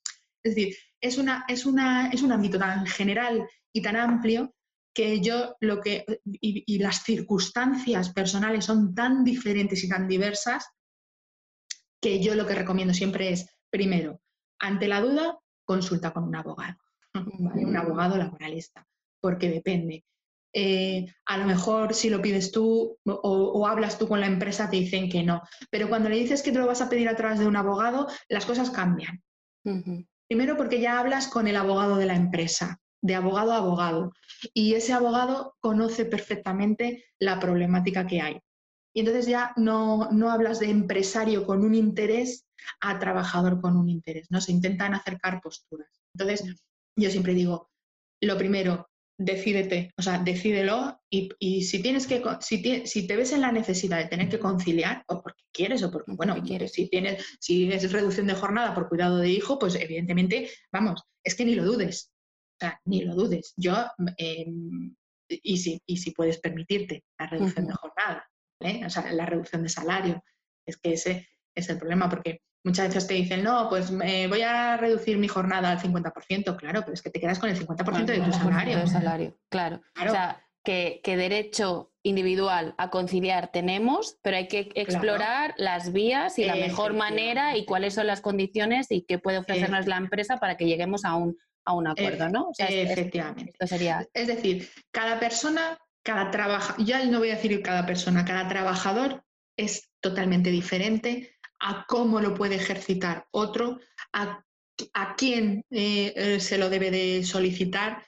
Es decir, es, una, es, una, es un ámbito tan general y tan amplio que yo lo que, y las circunstancias personales son tan diferentes y tan diversas que yo lo que recomiendo siempre es, primero, ante la duda, consulta con un abogado, *laughs* un abogado laboralista, porque depende. Eh, a lo mejor si lo pides tú o, hablas tú con la empresa te dicen que no, pero cuando le dices que te lo vas a pedir a través de un abogado, las cosas cambian. Primero porque ya hablas con el abogado de la empresa, de abogado a abogado, y ese abogado conoce perfectamente la problemática que hay. Y entonces ya no, no hablas de empresario con un interés a trabajador con un interés, ¿no? Se intentan acercar posturas. Entonces, yo siempre digo, lo primero, decídete, o sea, decídelo y, y si tienes que, si, si, te ves en la necesidad de tener que conciliar, o porque quieres, o porque, bueno, quieres, si tienes, si es reducción de jornada por cuidado de hijo, pues evidentemente, vamos, es que ni lo dudes, o sea, ni lo dudes. Yo, em, y, si, y si puedes permitirte la reducción de jornada, ¿eh? o sea, la reducción de salario. Es que ese es el problema, porque muchas veces te dicen, no, pues voy a reducir mi jornada al 50%, claro, pero es que te quedas con el 50% de tu salario. salario. Claro. O sea, que, derecho individual a conciliar tenemos, pero hay que explorar las vías y la mejor manera y cuáles son las condiciones y qué puede ofrecernos la empresa para que lleguemos a un, a un acuerdo, ¿no? efectivamente. Es decir, cada persona cada trabajador, ya no voy a decir cada persona, cada trabajador es totalmente diferente a cómo lo puede ejercitar otro, a, quién eh, eh, se lo debe de solicitar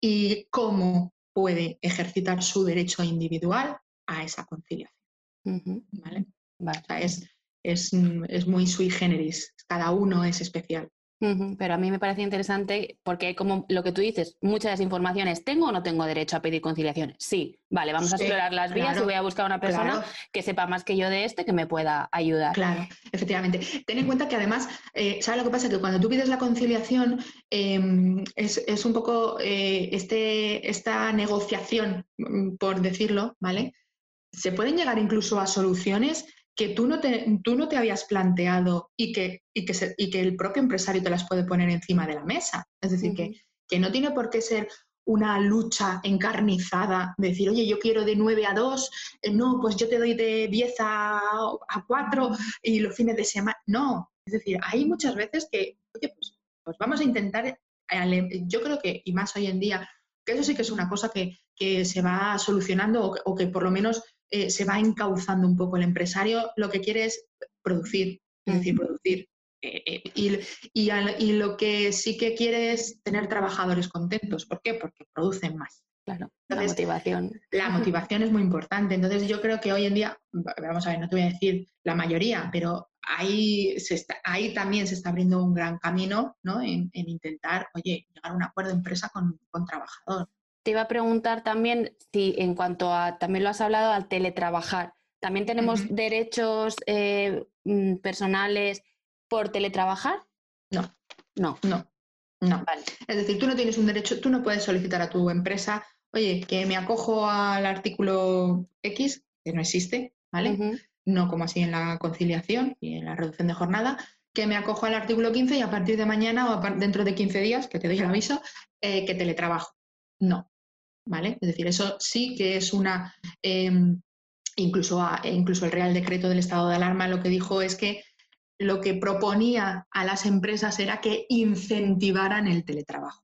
y cómo puede ejercitar su derecho individual a esa conciliación. es, es muy sui generis, cada uno es especial. Pero a mí me parece interesante porque como lo que tú dices, muchas de las informaciones, ¿tengo o no tengo derecho a pedir conciliación? Sí, vale, vamos a explorar las vías y voy a buscar a una persona que sepa más que yo de este que me pueda ayudar. Claro, efectivamente. Ten en cuenta que además, eh, ¿sabes lo que pasa? Que cuando tú pides la conciliación em, es, un poco eh, este, esta negociación, mm, por decirlo, ¿vale? Se pueden llegar incluso a soluciones que tú no te, tú no te habías planteado y que, y, que y que el propio empresario te las puede poner encima de la mesa. Es decir, que, que no tiene por qué ser una lucha encarnizada, de decir, oye, yo quiero de 9 a 2, eh, no, pues yo te doy de 10 a, a 4 y los fines de semana. No, es decir, hay muchas veces que, oye, pues, pues vamos a intentar, eh, yo creo que, y más hoy en día, que eso sí que es una cosa que, que se va solucionando o o que por lo menos eh, se va encauzando un poco. El empresario lo que quiere es producir, es decir, producir. eh, y, y, lo que sí que quiere es tener trabajadores contentos. ¿Por qué? Porque producen más. Claro, la motivación. La motivación es muy importante. Entonces yo creo que hoy en día, vamos a ver, no te voy a decir la mayoría, pero ahí, se ahí también se está abriendo un gran camino ¿no? en, intentar, oye, llegar a un acuerdo de empresa con, con trabajador. Te iba a preguntar también si en cuanto a, también lo has hablado, al teletrabajar, ¿también tenemos derechos eh, mm, personales por teletrabajar? No. No. No. No. Vale. Es decir, tú no tienes un derecho, tú no puedes solicitar a tu empresa oye, que me acojo al artículo X, que no existe, ¿vale? No como así en la conciliación y en la reducción de jornada, que me acojo al artículo 15 y a partir de mañana o dentro de 15 días, que te doy el aviso, eh, que teletrabajo. No, ¿vale? Es decir, eso sí que es una... Em, incluso, incluso el Real Decreto del Estado de Alarma lo que dijo es que lo que proponía a las empresas era que incentivaran el teletrabajo,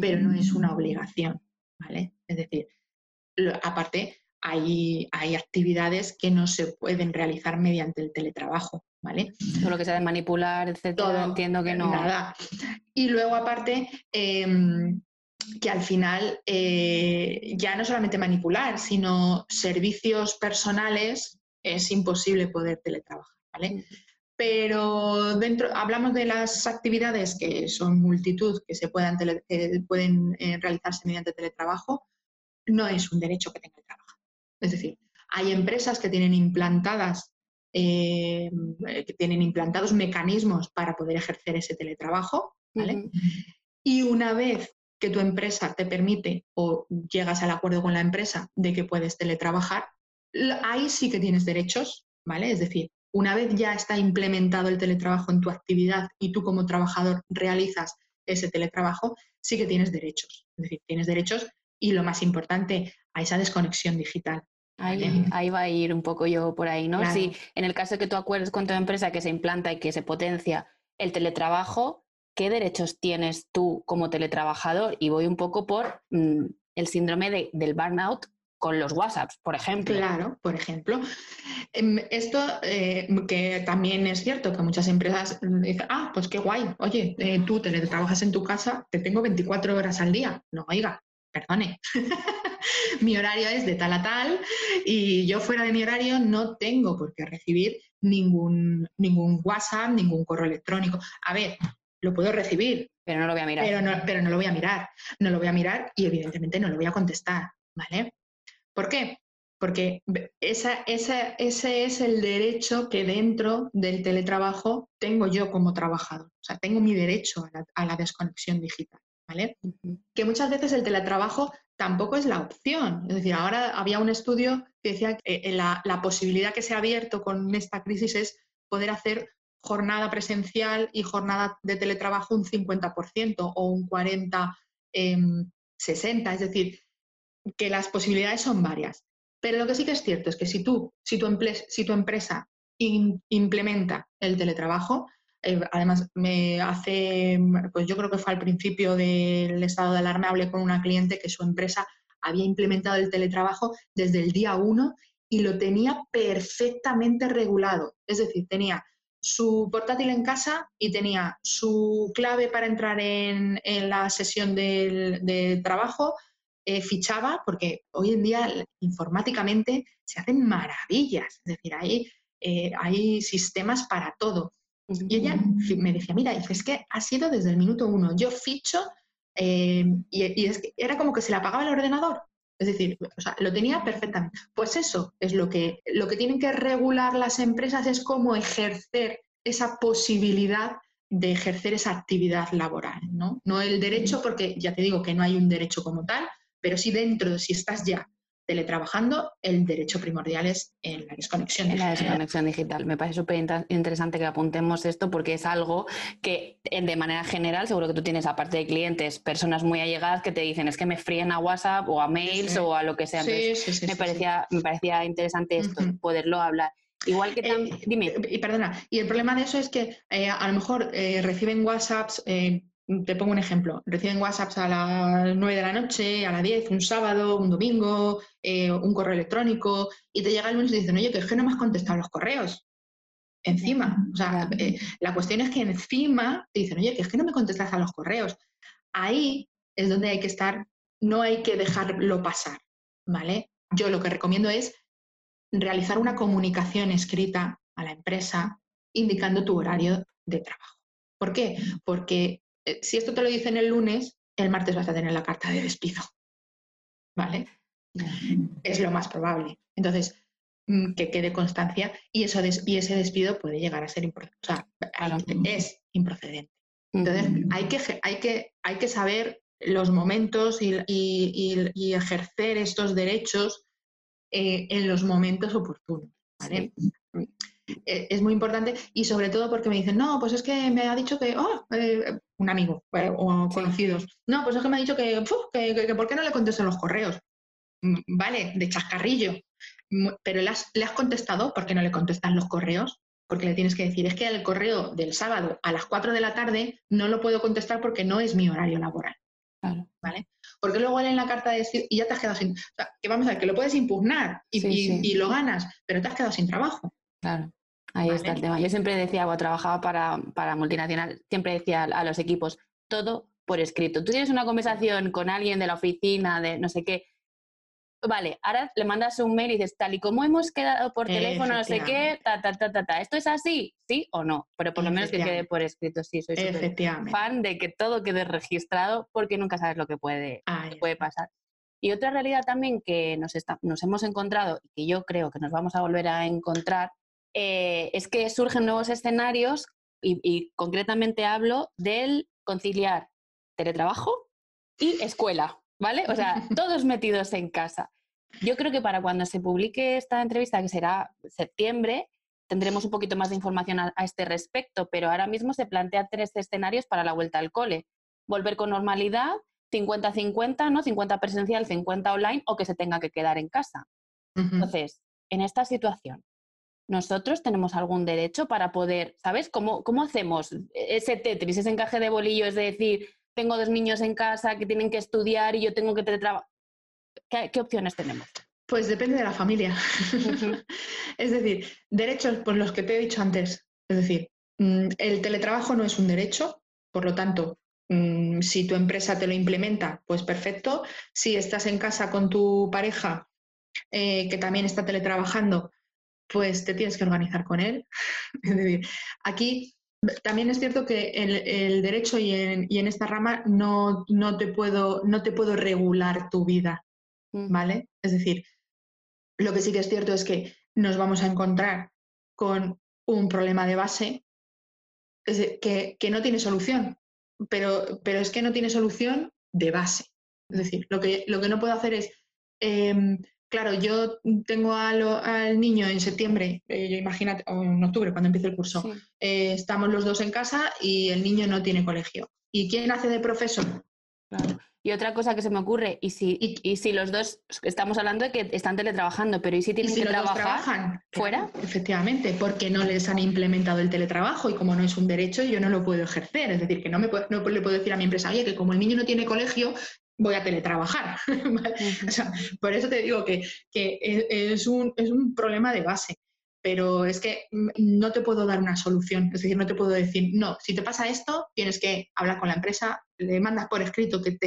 pero no es una obligación. Es decir, aparte, hay, hay, actividades que no se pueden realizar mediante el teletrabajo, ¿vale? Todo lo que sea de manipular, etcétera, entiendo que no. Nada. Y luego, aparte, em, que al final eh, ya no solamente manipular, sino servicios personales es imposible poder teletrabajar, ¿vale? Pero dentro, hablamos de las actividades que son multitud, que se puedan, pueden eh, realizarse mediante teletrabajo, no es un derecho que tenga el trabajo. Es decir, hay empresas que tienen implantadas, eh, que tienen implantados mecanismos para poder ejercer ese teletrabajo, ¿vale? Y una vez que tu empresa te permite o llegas al acuerdo con la empresa de que puedes teletrabajar, ahí sí que tienes derechos, ¿vale? Es decir, una vez ya está implementado el teletrabajo en tu actividad y tú como trabajador realizas ese teletrabajo, sí que tienes derechos. Es decir, tienes derechos y lo más importante, a esa desconexión digital. Ahí, va a ir un poco yo por ahí, ¿no? Si en el caso de que tú acuerdes con tu empresa que se implanta y que se potencia el teletrabajo, ¿qué derechos tienes tú como teletrabajador? Y voy un poco por mm, el síndrome del burnout con los WhatsApps, por ejemplo. Claro, por ejemplo. Em, esto eh, que también es cierto que muchas empresas dicen, ah, pues qué guay, oye, eh, tú trabajas en tu casa, te tengo 24 horas al día. No, oiga, perdone. *laughs* mi horario es de tal a tal y yo fuera de mi horario no tengo por qué recibir ningún, ningún WhatsApp, ningún correo electrónico. A ver, lo puedo recibir. Pero no lo voy a mirar. Pero no, pero no lo voy a mirar. No lo voy a mirar y evidentemente no lo voy a contestar, ¿vale? ¿Por qué? Porque ese es el derecho que dentro del teletrabajo tengo yo como trabajador. O sea, tengo mi derecho a la, desconexión digital. ¿vale? Que muchas veces el teletrabajo tampoco es la opción. Es decir, ahora había un estudio que decía que eh, la, posibilidad que se ha abierto con esta crisis es poder hacer jornada presencial y jornada de teletrabajo un 50% o un 40-60. Em, es decir, que las posibilidades son varias. Pero lo que sí que es cierto es que si tú, si tu, si tu empresa implementa el teletrabajo, eh, además me hace, pues yo creo que fue al principio del estado de alarma, hablé con una cliente que su empresa había implementado el teletrabajo desde el día uno y lo tenía perfectamente regulado. Es decir, tenía su portátil en casa y tenía su clave para entrar en, la sesión del, de trabajo, eh, fichaba, porque hoy en día informáticamente se hacen maravillas, es decir, hay, eh, hay sistemas para todo. Y ella me decía, mira, es que ha sido desde el minuto uno, yo ficho eh, y, era como que se le apagaba el ordenador. Es decir, lo tenía perfectamente. Pues eso es lo que, lo que tienen que regular las empresas, es cómo ejercer esa posibilidad de ejercer esa actividad laboral, ¿no? No el derecho, porque ya te digo que no hay un derecho como tal, pero si dentro, si estás ya teletrabajando, el derecho primordial es en la desconexión digital. la desconexión digital. Me parece súper interesante que apuntemos esto porque es algo que de manera general, seguro que tú tienes, aparte de clientes, personas muy allegadas que te dicen es que me fríen a WhatsApp o a mails o a lo que sea. sí, sí, me, parecía, me parecía interesante esto, poderlo hablar. Igual que eh, también, dime. Y perdona, y el problema de eso es que eh, a lo mejor eh, reciben WhatsApps te pongo un ejemplo, reciben WhatsApps a las 9 de la noche, a las 10, un sábado, un domingo, eh, un correo electrónico, y te llega el lunes y dicen, oye, que es que no me has contestado los correos. encima. O sea, eh, la cuestión es que encima te dicen, oye, que es que no me contestas a los correos. Ahí es donde hay que estar, no hay que dejarlo pasar, ¿vale? Yo lo que recomiendo es realizar una comunicación escrita a la empresa indicando tu horario de trabajo. ¿Por qué? Porque si esto te lo dicen el lunes, el martes vas a tener la carta de despido. ¿Vale? Es lo más probable. Entonces, mm, que quede constancia y, eso y ese despido puede llegar a ser improcedente. O sea, es improcedente. Entonces, hay que, hay, que, hay que saber los momentos y, ejercer estos derechos eh, en los momentos oportunos. ¿vale? Es muy importante y sobre todo porque me dicen, no, pues es que me ha dicho que, oh, eh, un amigo eh, o conocidos, no, pues es que me ha dicho que, que, ¿por qué no le contesto los correos? Mm, vale, de chascarrillo, pero ¿le has, ¿le has contestado? ¿Por qué no le contestan los correos? Porque le tienes que decir, es que el correo del sábado a las 4 de la tarde no lo puedo contestar porque no es mi horario laboral. ¿Vale? Porque luego en la carta de y ya te has quedado sin. O sea, que vamos a ver, que lo puedes impugnar y, y, lo ganas, pero te has quedado sin trabajo. Claro. Ahí está el tema. Yo siempre decía, cuando trabajaba para, para multinacional, siempre decía a los equipos, todo por escrito. Tú tienes una conversación con alguien de la oficina, de no sé qué, vale, ahora le mandas un mail y dices, tal y como hemos quedado por teléfono, no sé qué, ta, ta, ta, ta, ta. ¿Esto es así? ¿Sí o no? Pero por lo menos que quede por escrito, sí, soy fan de que todo quede registrado porque nunca sabes lo que puede, puede pasar. Y otra realidad también que nos, nos hemos encontrado y que yo creo que nos vamos a volver a encontrar eh, es que surgen nuevos escenarios y, concretamente hablo del conciliar teletrabajo y escuela, ¿vale? O sea, *laughs* todos metidos en casa. Yo creo que para cuando se publique esta entrevista, que será septiembre, tendremos un poquito más de información a, este respecto, pero ahora mismo se plantean tres escenarios para la vuelta al cole. Volver con normalidad, 50-50, ¿no? 50 presencial, 50 online, o que se tenga que quedar en casa. Entonces, en esta situación, nosotros tenemos algún derecho para poder, ¿sabes? ¿Cómo, ¿Cómo hacemos ese Tetris, ese encaje de bolillo? Es decir, tengo dos niños en casa que tienen que estudiar y yo tengo que teletrabajar. ¿Qué, opciones tenemos? Pues depende de la familia. *laughs* es decir, derechos por los que te he dicho antes. Es decir, mm, el teletrabajo no es un derecho, por lo tanto, mm, si tu empresa te lo implementa, pues perfecto. Si estás en casa con tu pareja, eh, que también está teletrabajando, pues te tienes que organizar con él. *laughs* es decir, aquí también es cierto que el, el derecho y en, y en, esta rama no, no, te puedo, no te puedo regular tu vida, mm. ¿vale? Es decir, lo que sí que es cierto es que nos vamos a encontrar con un problema de base que, que, no tiene solución, pero, pero es que no tiene solución de base. Es decir, lo que, lo que no puedo hacer es em, claro, yo tengo al niño en septiembre, eh, imagínate, o en octubre, cuando empiece el curso, eh, estamos los dos en casa y el niño no tiene colegio. ¿Y quién hace de profesor? Claro. Y otra cosa que se me ocurre, y si, y, si los dos estamos hablando de que están teletrabajando, pero ¿y si tienen que trabajar fuera? efectivamente, porque no les han implementado el teletrabajo y como no es un derecho, yo no lo puedo ejercer. Es decir, que no, me no le puedo decir a mi empresa, oye, que como el niño no tiene colegio, voy a teletrabajar. *laughs* por eso te digo que, e, es, un, es un problema de base pero es que no te puedo dar una solución. Es decir, no te puedo decir, no, si te pasa esto, tienes que hablar con la empresa, le mandas por escrito que,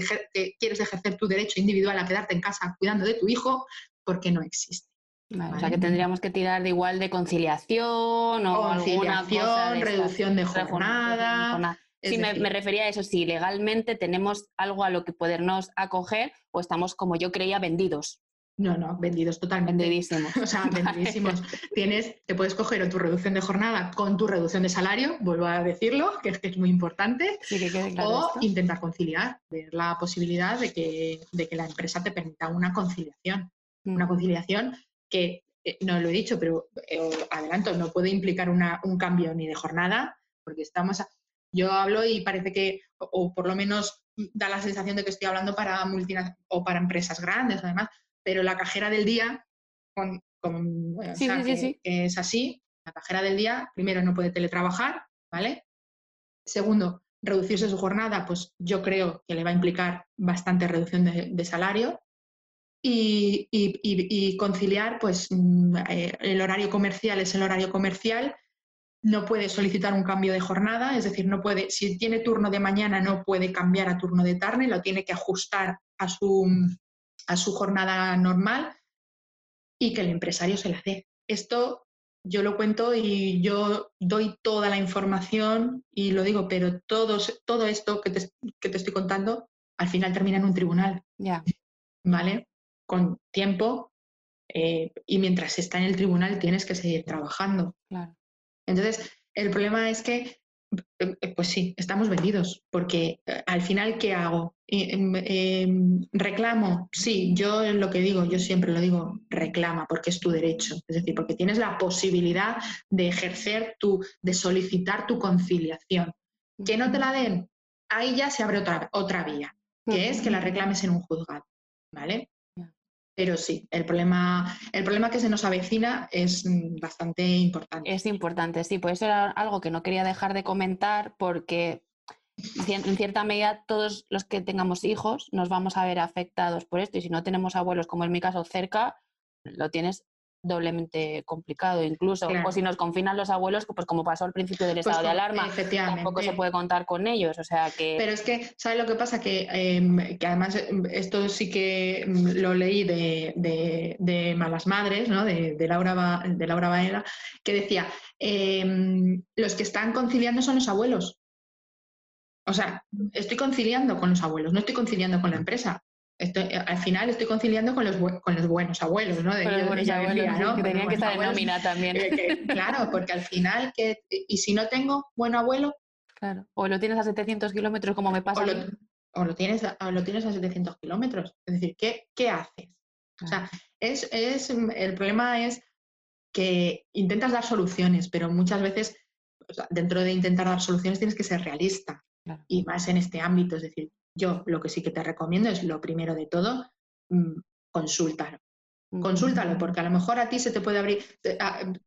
quieres ejercer tu derecho individual a quedarte en casa cuidando de tu hijo, porque no existe. O sea que tendríamos que tirar de igual de conciliación o conciliación, reducción de jornada. Sí, me, refería a eso, si legalmente tenemos algo a lo que podernos acoger o estamos, como yo creía, vendidos. No, no, vendidos totalmente. Vendidísimos. *laughs* O sea, vendidísimos. *laughs* Tienes, te puedes coger o tu reducción de jornada con tu reducción de salario, vuelvo a decirlo, que es, que es muy importante, o intentar conciliar, ver la posibilidad de que, de que la empresa te permita una conciliación. Una conciliación que, eh, no lo he dicho, pero eh, adelanto, no puede implicar una, un cambio ni de jornada, porque estamos... Yo hablo y parece que, o, por lo menos da la sensación de que estoy hablando para multinacionales o para empresas grandes, además, pero la cajera del día, con, que, es así, la cajera del día, primero no puede teletrabajar, ¿vale? Segundo, reducirse su jornada, pues yo creo que le va a implicar bastante reducción de, salario. Y, conciliar, pues mm, eh, el horario comercial es el horario comercial no puede solicitar un cambio de jornada, es decir, no puede, si tiene turno de mañana no puede cambiar a turno de tarde, lo tiene que ajustar a su, a su jornada normal y que el empresario se la dé. Esto yo lo cuento y yo doy toda la información y lo digo, pero todo, todo esto que te, que te estoy contando al final termina en un tribunal. Ya. ¿Vale? Con tiempo eh, y mientras está en el tribunal tienes que seguir trabajando. Claro. Entonces, el problema es que, eh, eh, pues sí, estamos vendidos, porque al final, ¿qué hago? Em, em, ¿Reclamo? Sí, yo lo que digo, yo siempre lo digo, reclama, porque es tu derecho, es decir, porque tienes la posibilidad de ejercer tu, de solicitar tu conciliación. Que no te la den, ahí ya se abre otra, otra vía, que es que la reclames en un juzgado, ¿vale? Pero sí, el problema, el problema que se nos avecina es mm, bastante importante. Es importante, sí, pues eso era algo que no quería dejar de comentar porque en cierta medida todos los que tengamos hijos nos vamos a ver afectados por esto y si no tenemos abuelos, como en mi caso, cerca, lo tienes doblemente complicado incluso. O si nos confinan los abuelos, pues como pasó al principio del pues estado de alarma, tampoco se puede contar con ellos. O sea que... Pero es que, ¿sabes lo que pasa? Que, em, que además em, esto sí que em, lo leí de, de, Malas Madres, ¿no? de, de, Laura, de Laura Baena, que decía, los que están conciliando son los abuelos. O sea, estoy conciliando con los abuelos, no estoy conciliando con la empresa. Eh, al final estoy conciliando con los, con los buenos abuelos, ¿no? De, los buenos abuelos, ¿no? que tenían que estar en nómina también. claro, porque al final, que, ¿y si no tengo buen abuelo? Claro, o lo tienes a 700 kilómetros como me pasa. O lo, o lo, tienes, a, lo tienes a 700 kilómetros. Es decir, ¿qué, qué haces? O sea, es, es, el problema es que intentas dar soluciones, pero muchas veces dentro de intentar dar soluciones tienes que ser realista. Y más en este ámbito, es decir, yo lo que sí que te recomiendo es lo primero de todo, mm, consúltalo. Consúltalo, porque a lo mejor a ti se te puede abrir,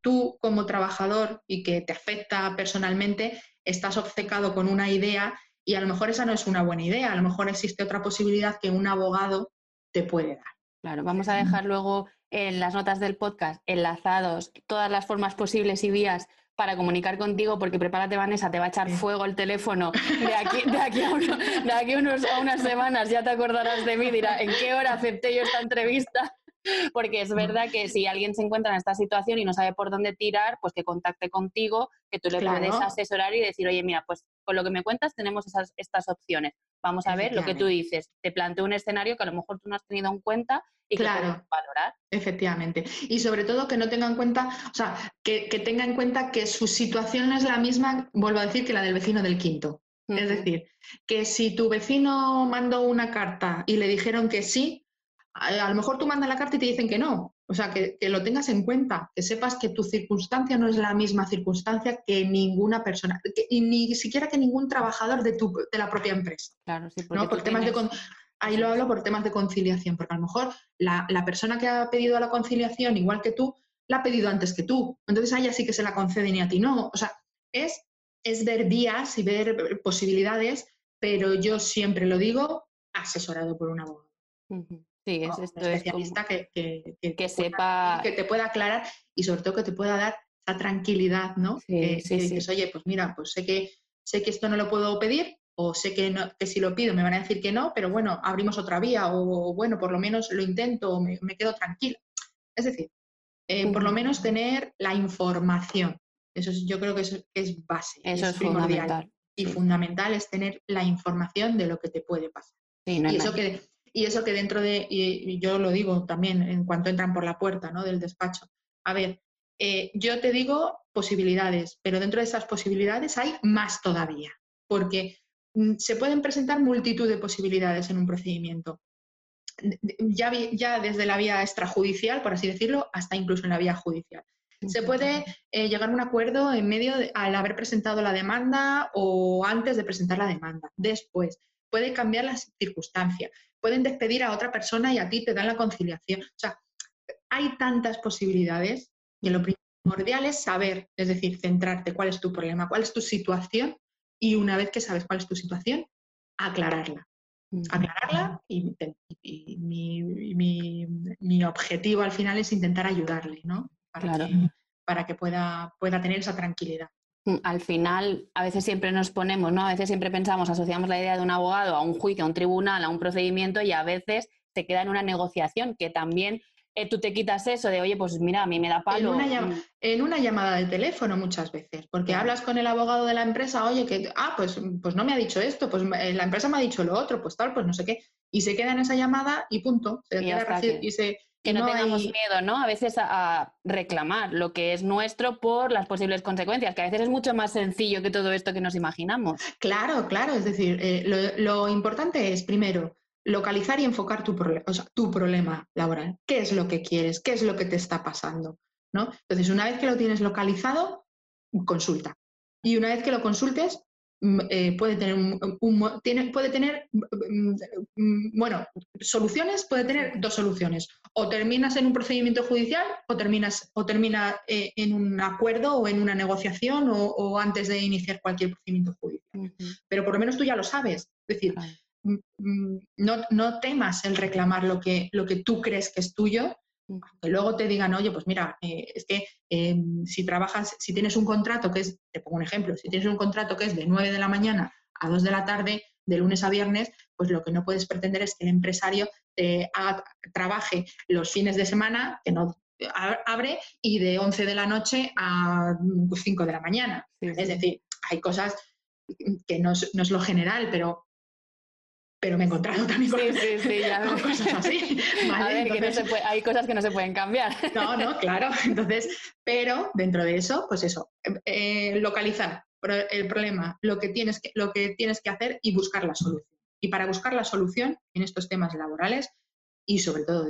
tú como trabajador y que te afecta personalmente, estás obcecado con una idea y a lo mejor esa no es una buena idea, a lo mejor existe otra posibilidad que un abogado te puede dar. Claro, vamos a dejar luego en las notas del podcast enlazados todas las formas posibles y vías para comunicar contigo, porque prepárate, Vanessa, te va a echar fuego el teléfono de aquí, de aquí, a, de aquí unos, a unas semanas, ya te acordarás de mí, dirá, ¿en qué hora acepté yo esta entrevista? *laughs* Porque es verdad que si alguien se encuentra en esta situación y no sabe por dónde tirar, pues que contacte contigo, que tú le puedes asesorar y decir, oye, mira, pues con lo que me cuentas tenemos esas, estas opciones. Vamos a ver lo que tú dices. Te planteo un escenario que a lo mejor tú no has tenido en cuenta y que claro, valorar. Efectivamente. Y sobre todo que no tenga en cuenta, o sea, que, tenga en cuenta que su situación no es la misma, vuelvo a decir, que la del vecino del quinto. Es decir, que si tu vecino mandó una carta y le dijeron que sí, a, lo mejor tú mandas la carta y te dicen que no. O sea, que, lo tengas en cuenta, que sepas que tu circunstancia no es la misma circunstancia que ninguna persona, y ni siquiera que ningún trabajador de, tu, de la propia empresa. Claro, sí, porque Por temas de, ahí lo hablo por temas de conciliación, porque a lo mejor la, persona que ha pedido la conciliación, igual que tú, la ha pedido antes que tú. Entonces a ella sí que se la conceden y a ti no. O sea, es, es ver vías y ver posibilidades, pero yo siempre lo digo asesorado por un abogado. Sí, es, esto especialista que, que, sepa... que te pueda aclarar y sobre todo que te pueda dar esa tranquilidad, ¿no? que, dices, oye, pues mira, pues sé que, sé que esto no lo puedo pedir o sé que, que si lo pido me van a decir que no, pero bueno, abrimos otra vía o bueno, por lo menos lo intento o me, quedo tranquila. Es decir, eh, por lo menos tener la información. Eso yo creo que es, es base. Eso es, primordial. Y fundamental es tener la información de lo que te puede pasar. y, eso que, y eso que dentro de, y, yo lo digo también en cuanto entran por la puerta ¿no? del despacho, a ver, eh, yo te digo posibilidades, pero dentro de esas posibilidades hay más todavía, porque mm, se pueden presentar multitud de posibilidades en un procedimiento. Ya, ya desde la vía extrajudicial, por así decirlo, hasta incluso en la vía judicial. Se puede eh, llegar a un acuerdo en medio al haber presentado la demanda o antes de presentar la demanda. Después, puede cambiar la circunstancia pueden despedir a otra persona y a ti te dan la conciliación. O sea, hay tantas posibilidades y lo primordial es saber, es decir, centrarte cuál es tu problema, cuál es tu situación y una vez que sabes cuál es tu situación, aclararla. Aclararla y, mi, objetivo al final es intentar ayudarle, ¿no? Para que, para que pueda, pueda tener esa tranquilidad. Mm, al final, a veces siempre nos ponemos, ¿no? A veces siempre pensamos, asociamos la idea de un abogado a un juicio, a un tribunal, a un procedimiento y a veces se queda en una negociación que también eh, tú te quitas eso de, oye, pues mira, a mí me da palo. Mm. En una, llamada de teléfono muchas veces, porque hablas con el abogado de la empresa, oye, que, ah, pues, pues no me ha dicho esto, pues eh, la empresa me ha dicho lo otro, pues tal, pues no sé qué. Y se queda en esa llamada y punto. Se y, se, que no, tengamos miedo, ¿no? A veces a, reclamar lo que es nuestro por las posibles consecuencias, que a veces es mucho más sencillo que todo esto que nos imaginamos. Claro, claro. Es decir, eh, lo, importante es, primero, localizar y enfocar tu, tu problema laboral. ¿Qué es lo que quieres? ¿Qué es lo que te está pasando? ¿No? Entonces, una vez que lo tienes localizado, consulta. Y una vez que lo consultes, eh, puede tener un, tiene, puede tener mm, mm, bueno soluciones puede tener dos soluciones. O terminas en un procedimiento judicial o terminas o termina eh, en un acuerdo o en una negociación o, antes de iniciar cualquier procedimiento judicial. Pero por lo menos tú ya lo sabes. Es decir no, no, temas el reclamar lo que, lo que tú crees que es tuyo que luego te digan, oye, pues mira, eh, es que em, si trabajas, si tienes un contrato que es, te pongo un ejemplo, si tienes un contrato que es de 9 de la mañana a 2 de la tarde, de lunes a viernes, pues lo que no puedes pretender es que el empresario eh, trabaje los fines de semana, que no abre, y de 11 de la noche a 5 de la mañana. Es decir, hay cosas que no es, no es, lo general, pero pero me he encontrado también con, *laughs* cosas así. *laughs* hay cosas que no se pueden cambiar. *laughs* No, no, claro. Entonces, pero dentro de eso, pues eso, eh, localizar el problema, lo que, tienes que, lo que tienes que hacer y buscar la solución. Y para buscar la solución en estos temas laborales, y sobre todo,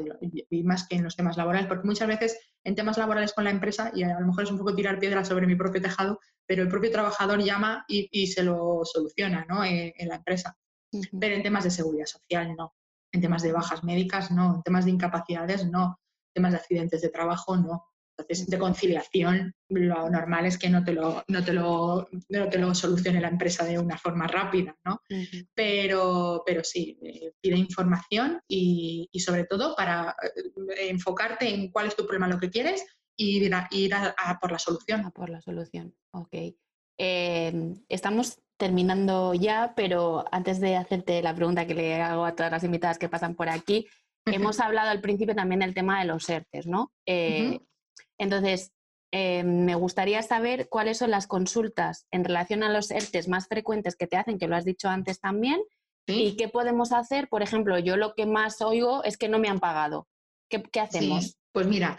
y más que en los temas laborales, porque muchas veces en temas laborales con la empresa, y a lo mejor es un poco tirar piedra sobre mi propio tejado, pero el propio trabajador llama y, se lo soluciona ¿no? en la empresa pero en temas de seguridad social no, en temas de bajas médicas no, en temas de incapacidades no, en temas de accidentes de trabajo no. Entonces, de conciliación, lo normal es que no te lo, no te lo, no te lo solucione la empresa de una forma rápida, ¿no? pero, pero sí, eh, pide información y, y, sobre todo para eh, enfocarte en cuál es tu problema, lo que quieres y ir a, ir a, por la solución. A por la solución, ok. Eh, estamos terminando ya, pero antes de hacerte la pregunta que le hago a todas las invitadas que pasan por aquí, hemos hablado al principio también del tema de los ERTES, ¿no? Eh, entonces, eh, me gustaría saber cuáles son las consultas en relación a los ERTES más frecuentes que te hacen, que lo has dicho antes también, y qué podemos hacer. Por ejemplo, yo lo que más oigo es que no me han pagado. ¿Qué, hacemos? Pues mira,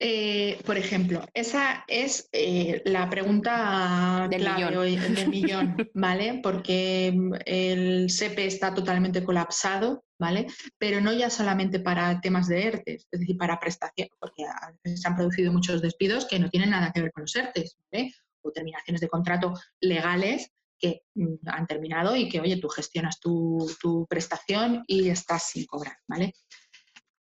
eh, por ejemplo, esa es eh, la pregunta del millón. del millón, *laughs* ¿vale? Porque mm, el SEPE está totalmente colapsado, ¿vale? Pero no ya solamente para temas de ERTES, es decir, para prestaciones, porque se han producido muchos despidos que no tienen nada que ver con los ERTES, ¿vale? O terminaciones de contrato legales que mm, han terminado y que, oye, tú gestionas tu, tu prestación y estás sin cobrar, ¿vale?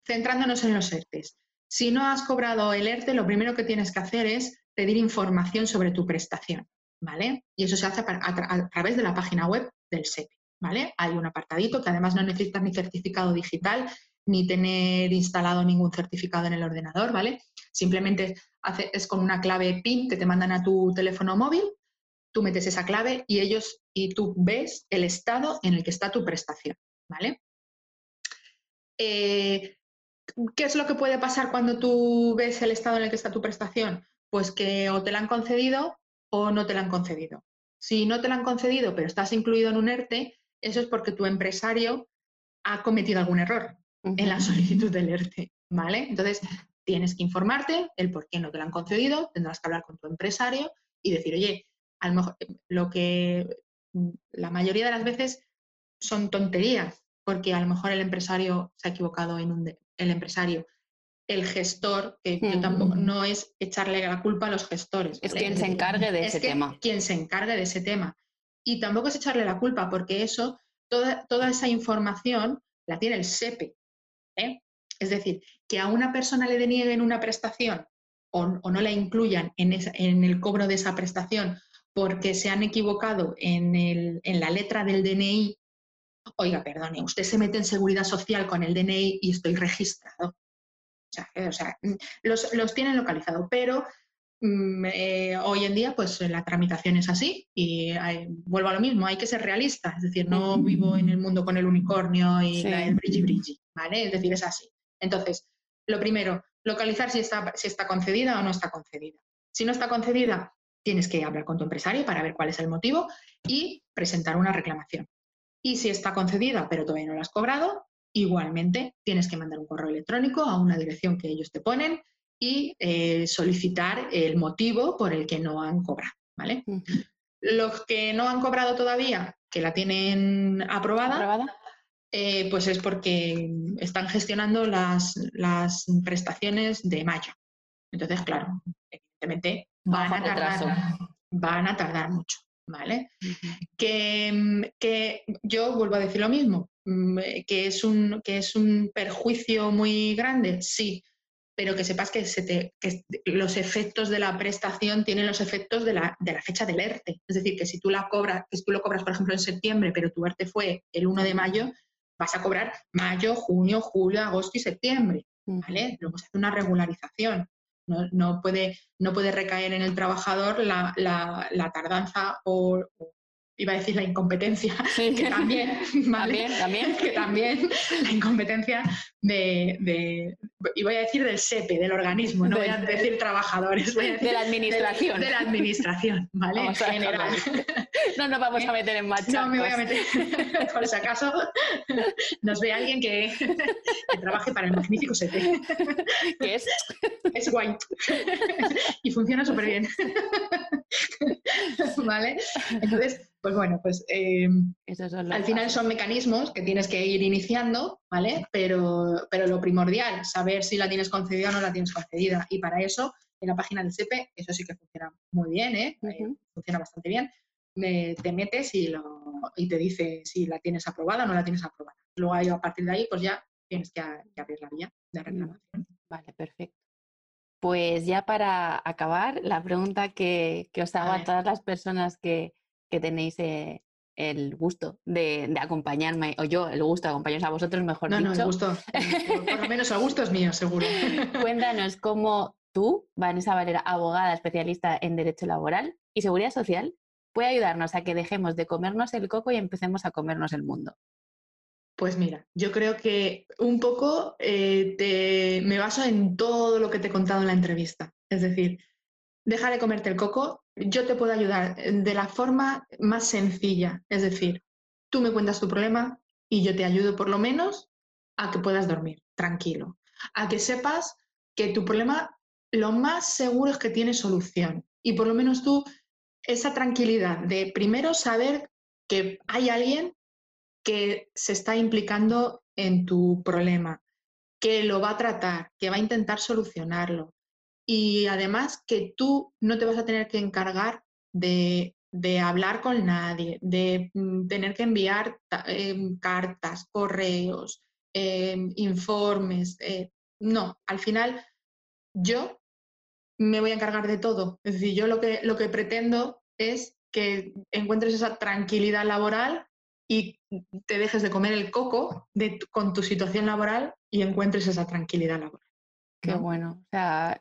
Centrándonos en los ERTES. Si no has cobrado el ERTE, lo primero que tienes que hacer es pedir información sobre tu prestación, ¿vale? Y eso se hace a, través de la página web del SEPI, ¿vale? Hay un apartadito que además no necesitas ni certificado digital ni tener instalado ningún certificado en el ordenador, ¿vale? Simplemente es con una clave PIN que te mandan a tu teléfono móvil, tú metes esa clave y ellos y tú ves el estado en el que está tu prestación, ¿vale? Eh, ¿Qué es lo que puede pasar cuando tú ves el estado en el que está tu prestación? Pues que o te la han concedido o no te la han concedido. Si no te la han concedido, pero estás incluido en un ERTE, eso es porque tu empresario ha cometido algún error en la solicitud del ERTE, ¿vale? Entonces, tienes que informarte el por qué no te la han concedido, tendrás que hablar con tu empresario y decir, oye, a lo mejor lo que la mayoría de las veces son tonterías, porque a lo mejor el empresario se ha equivocado en un, el empresario. El gestor, que yo tampoco, no es echarle la culpa a los gestores. Es quien se encargue de ese tema. Quien se encargue de ese tema. Y tampoco es echarle la culpa, porque eso, toda, toda esa información la tiene el SEPE. ¿eh? Es decir, que a una persona le denieguen una prestación o, no la incluyan en, en, el cobro de esa prestación porque se han equivocado en, el, en la letra del DNI oiga, perdone, usted se mete en seguridad social con el DNI y estoy registrado. O sea, mm, los, tienen localizado, pero mm, eh, hoy en día, pues la tramitación es así y vuelvo a lo mismo, hay que ser realista, es decir, no vivo en el mundo con el unicornio y el brilli brilli, ¿vale? Es decir, es así. Entonces, lo primero, localizar si está, si está concedida o no está concedida. Si no está concedida, tienes que hablar con tu empresario para ver cuál es el motivo y presentar una reclamación. Y si está concedida pero todavía no la has cobrado, igualmente tienes que mandar un correo electrónico a una dirección que ellos te ponen y eh, solicitar el motivo por el que no han cobrado. ¿vale? Los que no han cobrado todavía, que la tienen aprobada, eh, pues es porque están gestionando las, las prestaciones de mayo. Entonces, claro, evidentemente van a, tardar, van a tardar mucho. ¿Vale? que, que, yo vuelvo a decir lo mismo, mm, que es un, que es un perjuicio muy grande, sí, pero que sepas que, los efectos de la prestación tienen los efectos de la, fecha del ERTE. Es decir, que si tú la cobras, que si tú lo cobras, por ejemplo, en septiembre, pero tu ERTE fue el 1 de mayo, vas a cobrar mayo, junio, julio, agosto y septiembre. ¿vale? Luego se hace una regularización. No, puede, no puede recaer en el trabajador la, la, tardanza o, iba a decir la incompetencia, que también, *laughs* también, *laughs* que también la incompetencia de, de, y voy a decir del SEPE, del organismo, no voy a decir trabajadores, voy a decir de la administración. De, la administración, ¿vale? en general. No nos vamos a *laughs* meter en marcha. No me voy a meter, por si acaso nos ve alguien que, que trabaje para el magnífico SEPE. ¿Qué es? Es guay. Y funciona súper bien. ¿Vale? Entonces, pues bueno, pues eh, al final son mecanismos que tienes que ir iniciando, ¿vale? Pero, pero lo primordial, saber si la tienes concedida o no la tienes concedida. Y para eso, en la página del SEPE, eso sí que funciona muy bien, ¿eh? eh funciona bastante bien. te metes y, lo, y te dice si la tienes aprobada o no la tienes aprobada. Luego a partir de ahí, pues ya tienes que, abrir la vía de mm, reclamación. Vale, perfecto. Pues ya para acabar, la pregunta que, que os hago a todas las personas que, que tenéis eh, el gusto de, acompañarme, o yo el gusto de acompañaros a vosotros, mejor dicho. No, el gusto, por, lo menos el gusto es mío, seguro. *laughs* Cuéntanos cómo tú, Vanessa Valera, abogada especialista en Derecho Laboral y Seguridad Social, puede ayudarnos a que dejemos de comernos el coco y empecemos a comernos el mundo. Pues mira, yo creo que un poco eh, me baso en todo lo que te he contado en la entrevista. Es decir, deja de comerte el coco yo te puedo ayudar de la forma más sencilla. Es decir, tú me cuentas tu problema y yo te ayudo por lo menos a que puedas dormir tranquilo, a que sepas que tu problema lo más seguro es que tiene solución. Y por lo menos tú, esa tranquilidad de primero saber que hay alguien que se está implicando en tu problema, que lo va a tratar, que va a intentar solucionarlo, y además que tú no te vas a tener que encargar de, hablar con nadie, de mm, tener que enviar em, cartas, correos, em, informes. Eh, no, al final yo me voy a encargar de todo. Es decir, yo lo que, lo que pretendo es que encuentres esa tranquilidad laboral y te dejes de comer el coco con tu situación laboral y encuentres esa tranquilidad laboral. Qué bueno. O sea,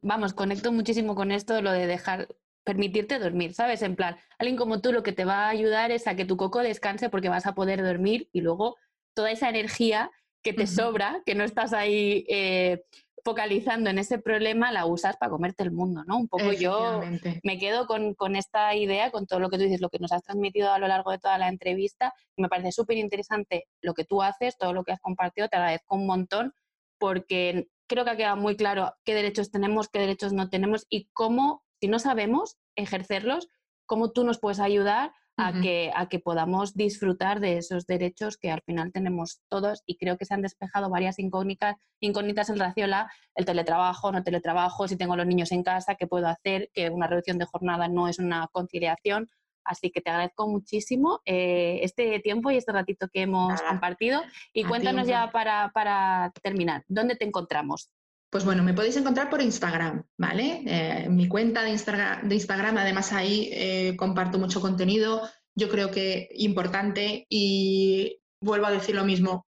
vamos, conecto muchísimo con esto, lo de dejar, permitirte dormir, ¿sabes? En plan, alguien como tú lo que te va a ayudar es a que tu coco descanse porque vas a poder dormir y luego toda esa energía que te sobra, que no estás ahí eh, focalizando en ese problema, la usas para comerte el mundo, ¿no? Un poco yo me quedo con, con, esta idea, con todo lo que tú dices, lo que nos has transmitido a lo largo de toda la entrevista. Me parece súper interesante lo que tú haces, todo lo que has compartido, te agradezco un montón porque creo que ha quedado muy claro qué derechos tenemos, qué derechos no tenemos y cómo, si no sabemos ejercerlos, cómo tú nos puedes ayudar a, que, a que podamos disfrutar de esos derechos que al final tenemos todos y creo que se han despejado varias incógnitas, incógnitas en relación a el teletrabajo, no teletrabajo, si tengo los niños en casa, qué puedo hacer, que una reducción de jornada no es una conciliación. Así que te agradezco muchísimo eh, este tiempo y este ratito que hemos compartido. Y cuéntanos ya para, terminar, ¿dónde te encontramos? Pues bueno, me podéis encontrar por Instagram, ¿vale? Eh, mi cuenta de, de, Instagram, además ahí eh, comparto mucho contenido, yo creo que importante y vuelvo a decir lo mismo,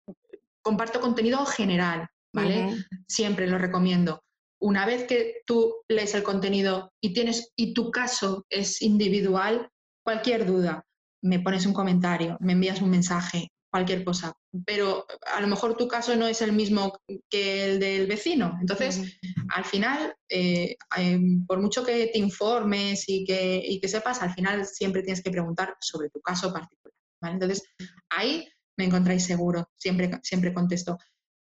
comparto contenido general, ¿vale? Siempre lo recomiendo. una vez que tú lees el contenido y tienes y tu caso es individual, cualquier duda, me pones un comentario, me envías un mensaje, cualquier cosa. Pero a lo mejor tu caso no es el mismo que el del vecino. Entonces, al final, eh, em, por mucho que te informes y que, y que, sepas, al final siempre tienes que preguntar sobre tu caso particular. Entonces, ahí me encontráis seguro, siempre, siempre contesto.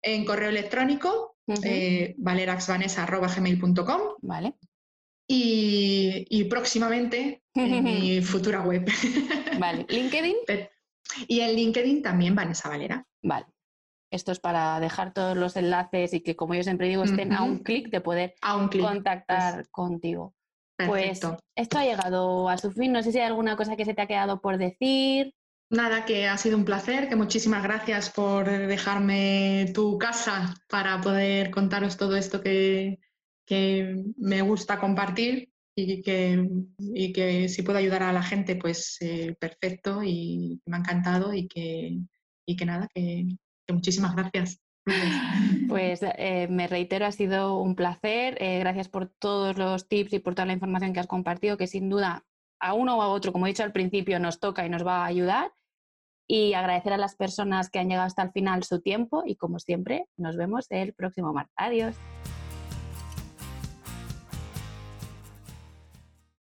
En correo electrónico, uh Vale. Y, y próximamente en *laughs* mi futura web. *laughs* Vale. ¿LinkedIn? Y en LinkedIn también Vanessa Valera. Vale. Esto es para dejar todos los enlaces y que, como yo siempre digo, estén a un clic de poder contactar pues contigo. Pues esto ha llegado a su fin. No sé si hay alguna cosa que se te ha quedado por decir. Nada, que ha sido un placer, que muchísimas gracias por dejarme tu casa para poder contaros todo esto que, que me gusta compartir y que, y que si puedo ayudar a la gente, pues eh, perfecto y me ha encantado y que, y que nada, que, muchísimas gracias. Pues eh, me reitero, ha sido un placer. Eh, gracias por todos los tips y por toda la información que has compartido, que sin duda a uno o a otro, como he dicho al principio, nos toca y nos va a ayudar. Y agradecer a las personas que han llegado hasta el final su tiempo y como siempre, nos vemos el próximo martes. Adiós.